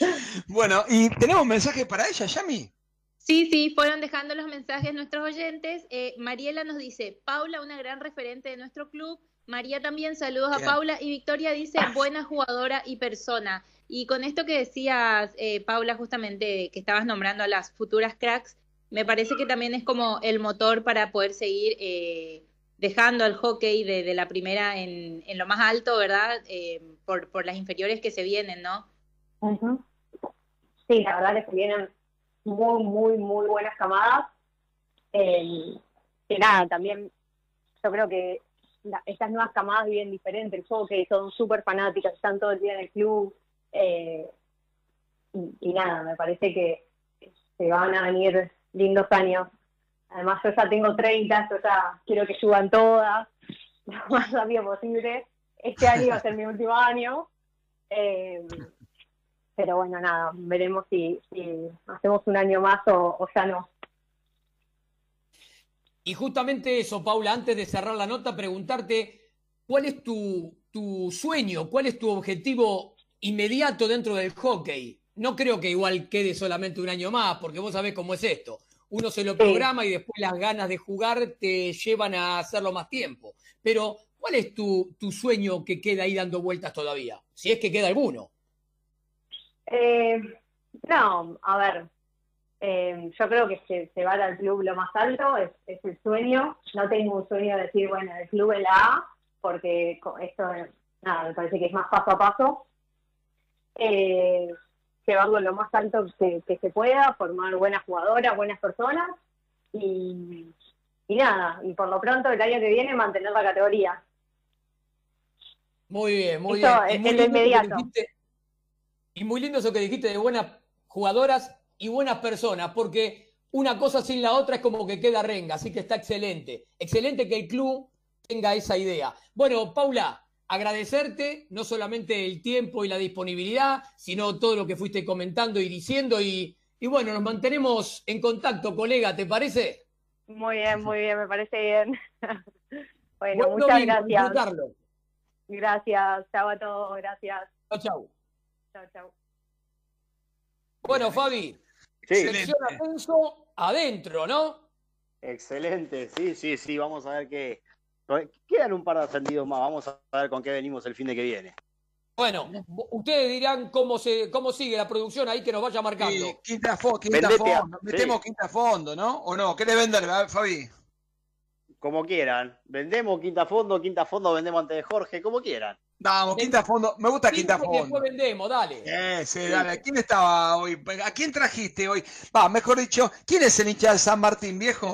Bueno, y tenemos un mensaje para ella, Yami. Sí, sí, fueron dejando los mensajes nuestros oyentes. Eh, Mariela nos dice, Paula, una gran referente de nuestro club. María también, saludos a. Paula. Y Victoria dice, buena jugadora y persona. Y con esto que decías, eh, Paula, justamente que estabas nombrando a las futuras cracks, me parece que también es como el motor para poder seguir eh, dejando al hockey de, la primera en, en lo más alto, ¿verdad? Eh, por, por las inferiores que se vienen, ¿no? Ujú. Sí, la verdad es que vienen muy, muy, muy buenas camadas. Eh, que nada, también yo creo que estas nuevas camadas viven diferente el hockey, son súper fanáticas, están todo el día en el club. eh, y nada, me parece que se van a venir lindos años. Además, yo ya tengo 30, yo ya quiero que suban todas lo más rápido posible. Este año va a ser mi último año. Eh, pero bueno, nada, veremos si, hacemos un año más o, o ya no. Y justamente eso, Paula, antes de cerrar la nota, preguntarte cuál es tu, tu sueño, cuál es tu objetivo inmediato dentro del hockey. No creo que igual quede solamente un año más, porque vos sabés cómo es esto. Uno se lo programa y después las ganas de jugar te llevan a hacerlo más tiempo. Pero, ¿cuál es tu, tu sueño que queda ahí dando vueltas todavía? Si es que queda alguno. Eh, no, a ver, eh, yo creo que se, se va al club lo más alto, es, es el sueño. No tengo un sueño de decir, bueno, el club es la A, porque esto, nada, me parece que es más paso a paso. Eh, llevarlo lo más alto que, que se pueda, formar buenas jugadoras, buenas personas y, y nada, y por lo pronto el año que viene mantener la categoría. Muy bien, muy Eso bien. Y muy inmediato. dijiste- y muy lindo eso que dijiste de buenas jugadoras y buenas personas, porque una cosa sin la otra es como que queda renga, así que está excelente. Excelente que el club tenga esa idea. Bueno, Paula, agradecerte no solamente el tiempo y la disponibilidad, sino todo lo que fuiste comentando y diciendo. Y, y bueno, nos mantenemos en contacto, colega, ¿te parece? Muy bien, muy bien, me parece bien. bueno, Buen muchas gracias. disfrutarlo. Gracias, chao a todos, gracias. Chau, chau. Chao, chao. Bueno, Fabi, Sí. sección ascenso adentro, ¿no? Excelente, sí, sí, sí, vamos a ver qué. Quedan un par de ascendidos más, vamos a ver con qué venimos el fin de que viene. Bueno, ustedes dirán cómo se cómo sigue la producción ahí que nos vaya marcando. Sí, quinta, fo- quinta a- fondo. Metemos sí. quinta fondo, ¿no? ¿O no? ¿Qué le venden, a- Fabi? Como quieran. Vendemos quinta fondo, quinta fondo, vendemos antes de Jorge, como quieran. Vamos, quinta fondo. Me gusta quinta fondo. después vendemos, dale. Eh, sí, dale. ¿Quién estaba hoy? ¿A quién trajiste hoy? Va, mejor dicho, ¿quién es el hincha de San Martín, viejo?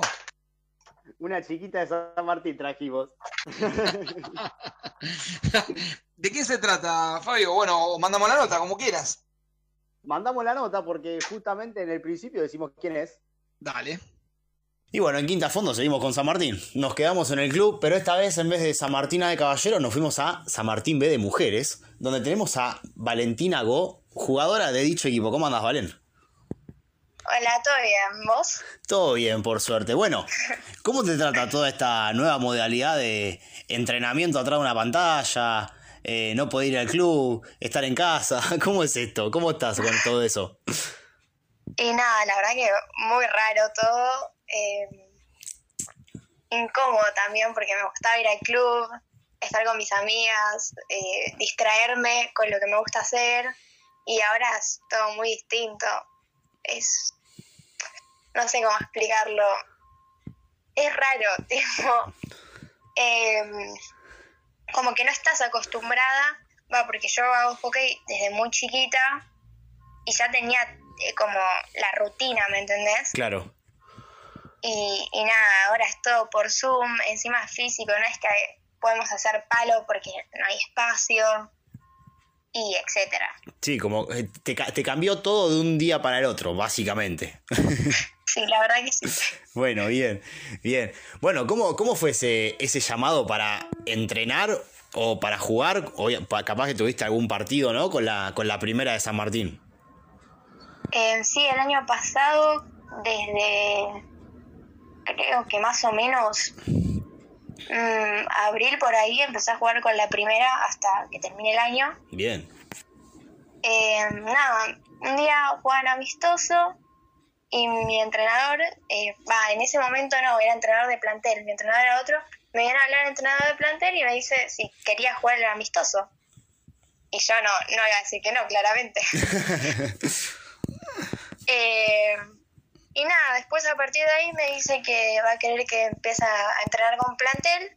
Una chiquita de San Martín trajimos. ¿De qué se trata, Fabio? Bueno, mandamos la nota, como quieras. Mandamos la nota porque justamente en el principio decimos quién es. Dale. Y bueno, en Quinta Fondo seguimos con San Martín. Nos quedamos en el club, pero esta vez en vez de San Martín A de Caballero nos fuimos a San Martín B de Mujeres, donde tenemos a Valentina Go, jugadora de dicho equipo. ¿Cómo andas, Valen? Hola, ¿todo bien? ¿Vos? Todo bien, por suerte. Bueno, ¿cómo te trata toda esta nueva modalidad de entrenamiento atrás de una pantalla? eh, no poder ir al club, estar en casa. ¿Cómo es esto? ¿Cómo estás con todo eso? Y nada, la verdad que muy raro todo. eh, incómodo también porque me gustaba ir al club, estar con mis amigas, eh, distraerme con lo que me gusta hacer. Y ahora es todo muy distinto. Es. No sé cómo explicarlo. Es raro, tipo. em, como que no estás acostumbrada. Va, porque yo hago hockey desde muy chiquita y ya tenía eh, como la rutina, ¿me entendés? Claro. Y, y nada, ahora es todo por Zoom, encima es físico, no es que podemos hacer palo porque no hay espacio y etcétera. Sí, como eh, te, te cambió todo de un día para el otro, básicamente. Sí, la verdad que sí. Bueno, bien, bien. Bueno, ¿cómo, cómo fue ese, ese llamado para entrenar o para jugar? O capaz que tuviste algún partido, ¿no? Con la, con la primera de San Martín. Eh, sí, el año pasado, desde creo que más o menos mm, abril por ahí, empecé a jugar con la primera hasta que termine el año. Bien. Eh, nada, un día jugaban amistoso y mi entrenador, eh, va, en ese momento no, era entrenador de plantel, mi entrenador era otro, me viene a hablar el entrenador de plantel y me dice si quería jugar el amistoso. Y yo no, no iba a decir que no, claramente. Eh, y nada, después a partir de ahí me dice que va a querer que empiece a entrenar con plantel,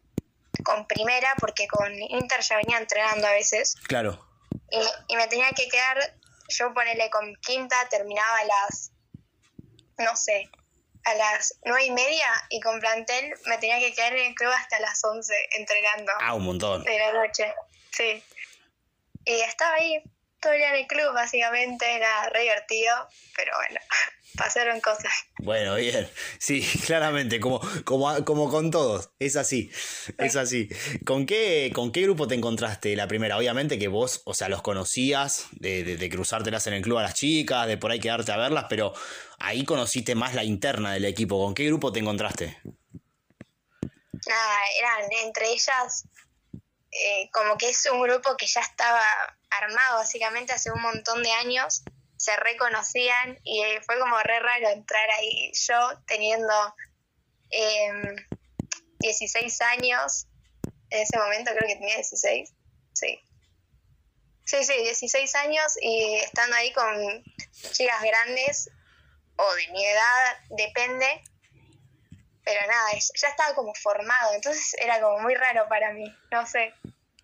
con primera, porque con Inter ya venía entrenando a veces. Claro. Y, y me tenía que quedar, yo ponele con quinta, terminaba a las, no sé, a las nueve y media y con plantel me tenía que quedar en el club hasta las once entrenando Ah, un montón. de la noche. Sí. Y estaba ahí todo el día en el club, básicamente, era re divertido, pero bueno, pasaron cosas. Bueno, bien. Sí, claramente, como, como, como con todos. Es así. Es así. ¿Con qué, ¿Con qué grupo te encontraste la primera? Obviamente que vos, o sea, los conocías, de, de, de cruzártelas en el club a las chicas, de por ahí quedarte a verlas, pero ahí conociste más la interna del equipo. ¿Con qué grupo te encontraste? Nada, eran entre ellas, eh, como que es un grupo que ya estaba armado básicamente hace un montón de años, se reconocían y eh, fue como re raro entrar ahí yo teniendo eh, 16 años, en ese momento creo que tenía 16, sí. Sí, sí, 16 años y estando ahí con chicas grandes o de mi edad, depende, pero nada, ya estaba como formado, entonces era como muy raro para mí, no sé.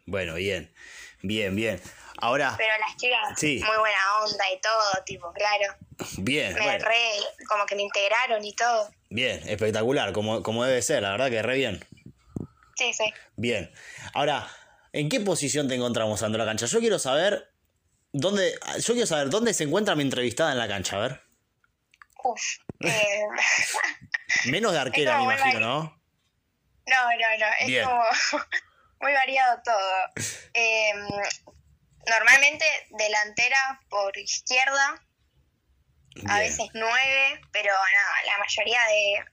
Bueno, bien. Bien, bien. Ahora, Pero las chicas, Sí. muy buena onda y todo, tipo, claro. bien, Me bueno, re, como que me integraron y todo. bien, espectacular, como, como debe ser, la verdad que re bien. Sí, sí. Bien. Ahora, ¿en qué posición te encontramos ante la cancha? Yo quiero saber dónde. Yo quiero saber dónde se encuentra mi entrevistada en la cancha, a ver. Uf. eh, Menos de arquera, me imagino, ¿no? no, no, no, es Bien. como muy variado todo. Eh, normalmente delantera por izquierda, a veces nueve, pero no, la mayoría de,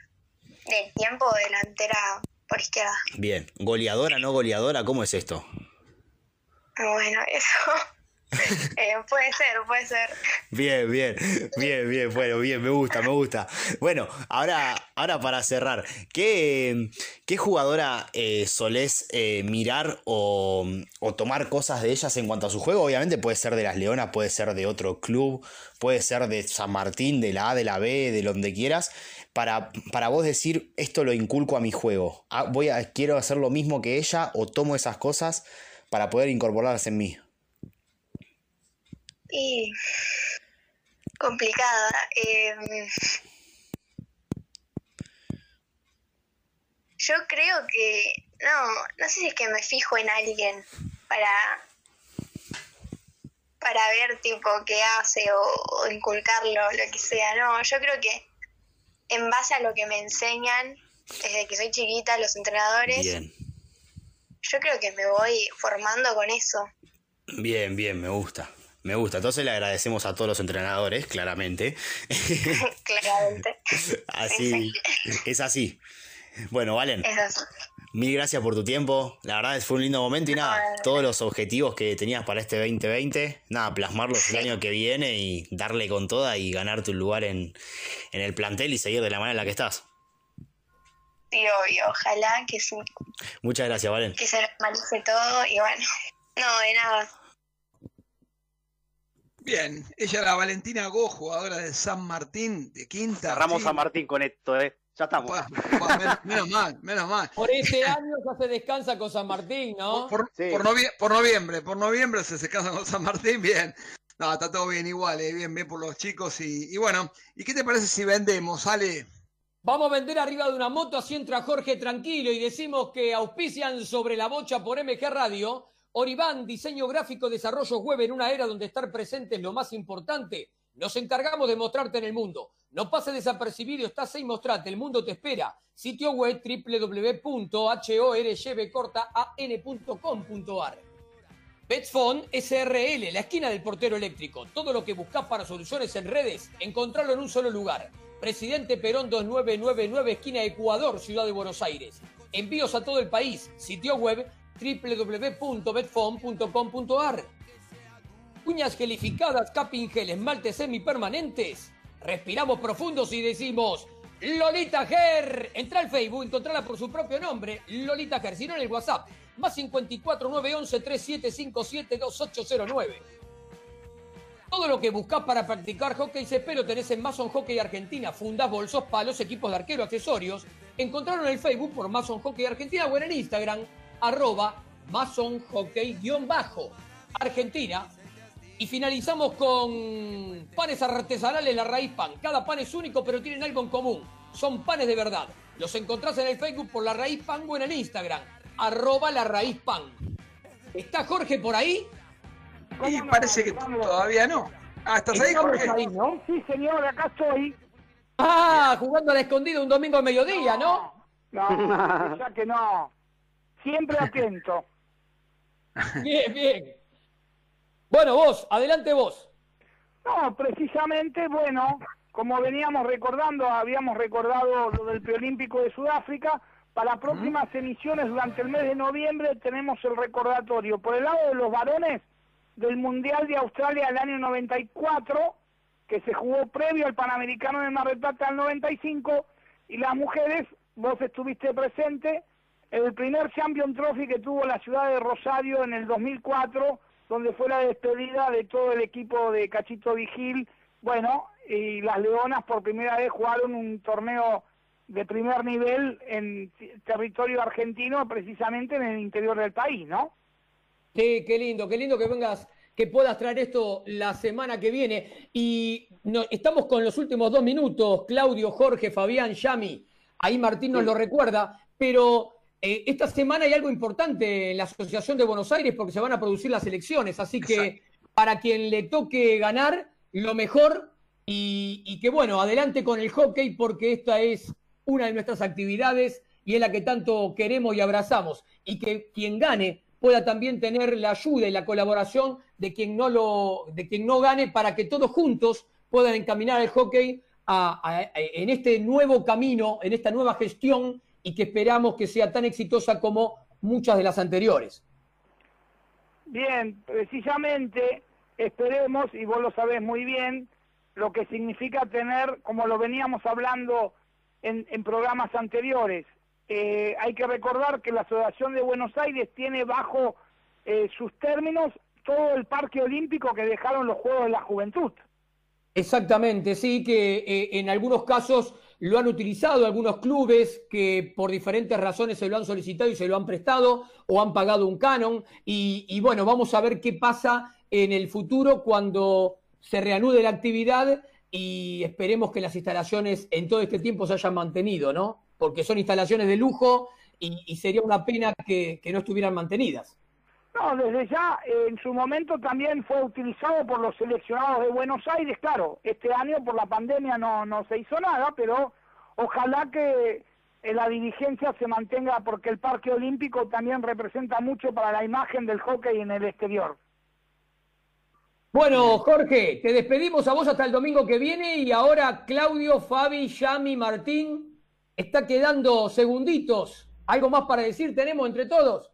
del tiempo delantera por izquierda. Bien. ¿Goleadora, no goleadora? ¿Cómo es esto? Bueno, eso eh, puede ser, puede ser. Bien, bien, bien, bien, bueno, bien, me gusta, me gusta. Bueno, ahora, ahora para cerrar, ¿qué, qué jugadora eh, solés eh, mirar o, o tomar cosas de ellas en cuanto a su juego? Obviamente puede ser de las Leonas, puede ser de otro club, puede ser de San Martín, de la A, de la B, de donde quieras, para, para vos decir, esto lo inculco a mi juego. Ah, voy a, quiero hacer lo mismo que ella o tomo esas cosas para poder incorporarlas en mí. Y complicada. eh, yo creo que no, no sé si es que me fijo en alguien para para ver tipo qué hace o, o inculcarlo, lo que sea. No, yo creo que en base a lo que me enseñan desde que soy chiquita los entrenadores, Bien. yo creo que me voy formando con eso. Bien, bien, me gusta. Me gusta. Entonces le agradecemos a todos los entrenadores, claramente. Claramente. Así, es así. Bueno, Valen, Es así. Mil gracias por tu tiempo. La verdad es fue un lindo momento y nada, todos los objetivos que tenías para este 2020, nada, plasmarlos el año que viene y darle con toda y ganarte un lugar en, en el plantel y seguir de la manera en la que estás. Sí, obvio, ojalá que sí, Muchas gracias, Valen. que se normalice todo y bueno, no, de nada. Bien, ella era Valentina Go, jugadora de San Martín, de quinta. Cerramos sí. San Martín con esto, ¿eh? Ya estamos. Pa, menos, menos mal, menos mal. Por ese año ya se descansa con San Martín, ¿no? Por, por novie- por noviembre, por noviembre se, casan con San Martín, bien. No, está todo bien igual, eh, bien, bien por los chicos. Y, y bueno, ¿y qué te parece si vendemos, Ale? Vamos a vender arriba de una moto, así entra Jorge tranquilo y decimos que auspician sobre la bocha por MG Radio. Oribán, diseño gráfico, desarrollo web en una era donde estar presente es lo más importante. Nos encargamos de mostrarte en el mundo. No pase desapercibido, estás ahí, mostrate, el mundo te espera. Sitio web www.horban.com.ar Betfon SRL, la esquina del portero eléctrico. Todo lo que buscas para soluciones en redes, encontrarlo en un solo lugar. Presidente Perón 2999, esquina Ecuador, Ciudad de Buenos Aires. Envíos a todo el país. Sitio web www.betfon.com.ar Uñas gelificadas, capping gel, esmaltes semipermanentes. Respiramos profundos y decimos Lolita Ger. Entra al Facebook, encontrala por su propio nombre, Lolita Ger. Si no en el WhatsApp, más 54 911 3757 2809. Todo lo que buscas para practicar hockey pero tenés en Mason Hockey Argentina. Fundas, bolsos, palos, equipos de arquero, accesorios. Encontraron en el Facebook por Mason Hockey Argentina o en el Instagram, arroba Mason Hockey-bajo Argentina. Y finalizamos con panes artesanales La Raíz Pan. Cada pan es único, pero tienen algo en común. Son panes de verdad. Los encontrás en el Facebook por La Raíz Pan o en el Instagram, arroba La Raíz Pan. ¿Está Jorge por ahí? Y parece que todavía no. Ah, ¿estás ahí, Jorge? ahí, ¿no? Sí, señor, acá estoy. Ah, jugando a la escondida un domingo al mediodía, ¿no? No, ya que no. Siempre atento. Bien, bien. Bueno, vos, adelante vos. No, precisamente, bueno, como veníamos recordando, habíamos recordado lo del preolímpico de Sudáfrica, para próximas emisiones durante el mes de noviembre tenemos el recordatorio. Por el lado de los varones del Mundial de Australia del año 94, que se jugó previo al Panamericano de Mar del Plata del 95, y las mujeres, vos estuviste presente, el primer Champion Trophy que tuvo la ciudad de Rosario en el 2004, donde fue la despedida de todo el equipo de Cachito Vigil. Bueno, y las Leonas por primera vez jugaron un torneo de primer nivel en territorio argentino, precisamente en el interior del país, ¿no? Sí, qué lindo, qué lindo que vengas, que puedas traer esto la semana que viene. Y no, estamos con los últimos dos minutos, Claudio, Jorge, Fabián, Yami. Ahí Martín nos lo recuerda, pero eh, esta semana hay algo importante en la Asociación de Buenos Aires porque se van a producir las elecciones, así que para quien le toque ganar, lo mejor y, y que bueno, adelante con el hockey porque esta es una de nuestras actividades y es la que tanto queremos y abrazamos. Y que quien gane pueda también tener la ayuda y la colaboración de quien no, lo, de quien no gane para que todos juntos puedan encaminar el hockey a- a- a- en este nuevo camino, en esta nueva gestión y que esperamos que sea tan exitosa como muchas de las anteriores. Bien, precisamente esperemos, y vos lo sabés muy bien, lo que significa tener, como lo veníamos hablando en, en programas anteriores, eh, hay que recordar que la Asociación de Buenos Aires tiene bajo eh, sus términos todo el parque olímpico que dejaron los Juegos de la Juventud. Exactamente, sí, que eh, en algunos casos lo han utilizado algunos clubes que por diferentes razones se lo han solicitado y se lo han prestado o han pagado un canon. Y, bueno, vamos a ver qué pasa en el futuro cuando se reanude la actividad y esperemos que las instalaciones en todo este tiempo se hayan mantenido, ¿no? Porque son instalaciones de lujo y, y sería una pena que, que no estuvieran mantenidas. No, desde ya, en su momento también fue utilizado por los seleccionados de Buenos Aires, claro, este año por la pandemia no, no se hizo nada, pero ojalá que eh, la dirigencia se mantenga porque el Parque Olímpico también representa mucho para la imagen del hockey en el exterior. Bueno, Jorge, te despedimos a vos hasta el domingo que viene y ahora Claudio, Fabi, Yami, Martín, está quedando segunditos ¿Algo más para decir tenemos entre todos?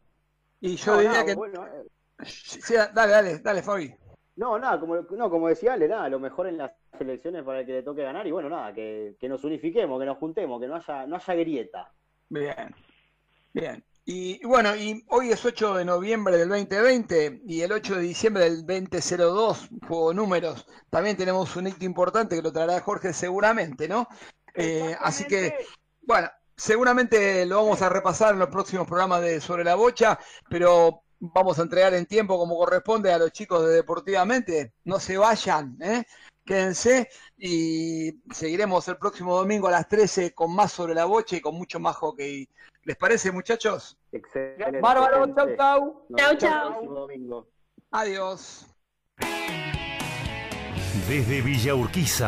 Y yo No, diría que. bueno, eh, Sí, dale, dale, dale, Fabi. No, nada, como, no, como decía Ale, nada, lo mejor en las elecciones para el que le toque ganar y bueno, nada, que, que nos unifiquemos, que nos juntemos, que no haya, no haya grieta. Bien, bien. Y bueno, y hoy es 8 de noviembre del 2020 y el 8 de diciembre del 2002, juego números. También tenemos un hito importante que lo traerá Jorge seguramente, ¿no? Eh, así que, bueno, seguramente lo vamos a repasar en los próximos programas de Sobre la Bocha, pero vamos a entregar en tiempo como corresponde a los chicos de Deportivamente. No se vayan, ¿eh? Quédense y seguiremos el próximo domingo a las 13 con más sobre la bocha y con mucho más hockey. ¿Les parece, muchachos? Excelente. Bárbaro, chau, chau. Chau, el chau. próximo domingo. Adiós. Desde Villa Urquiza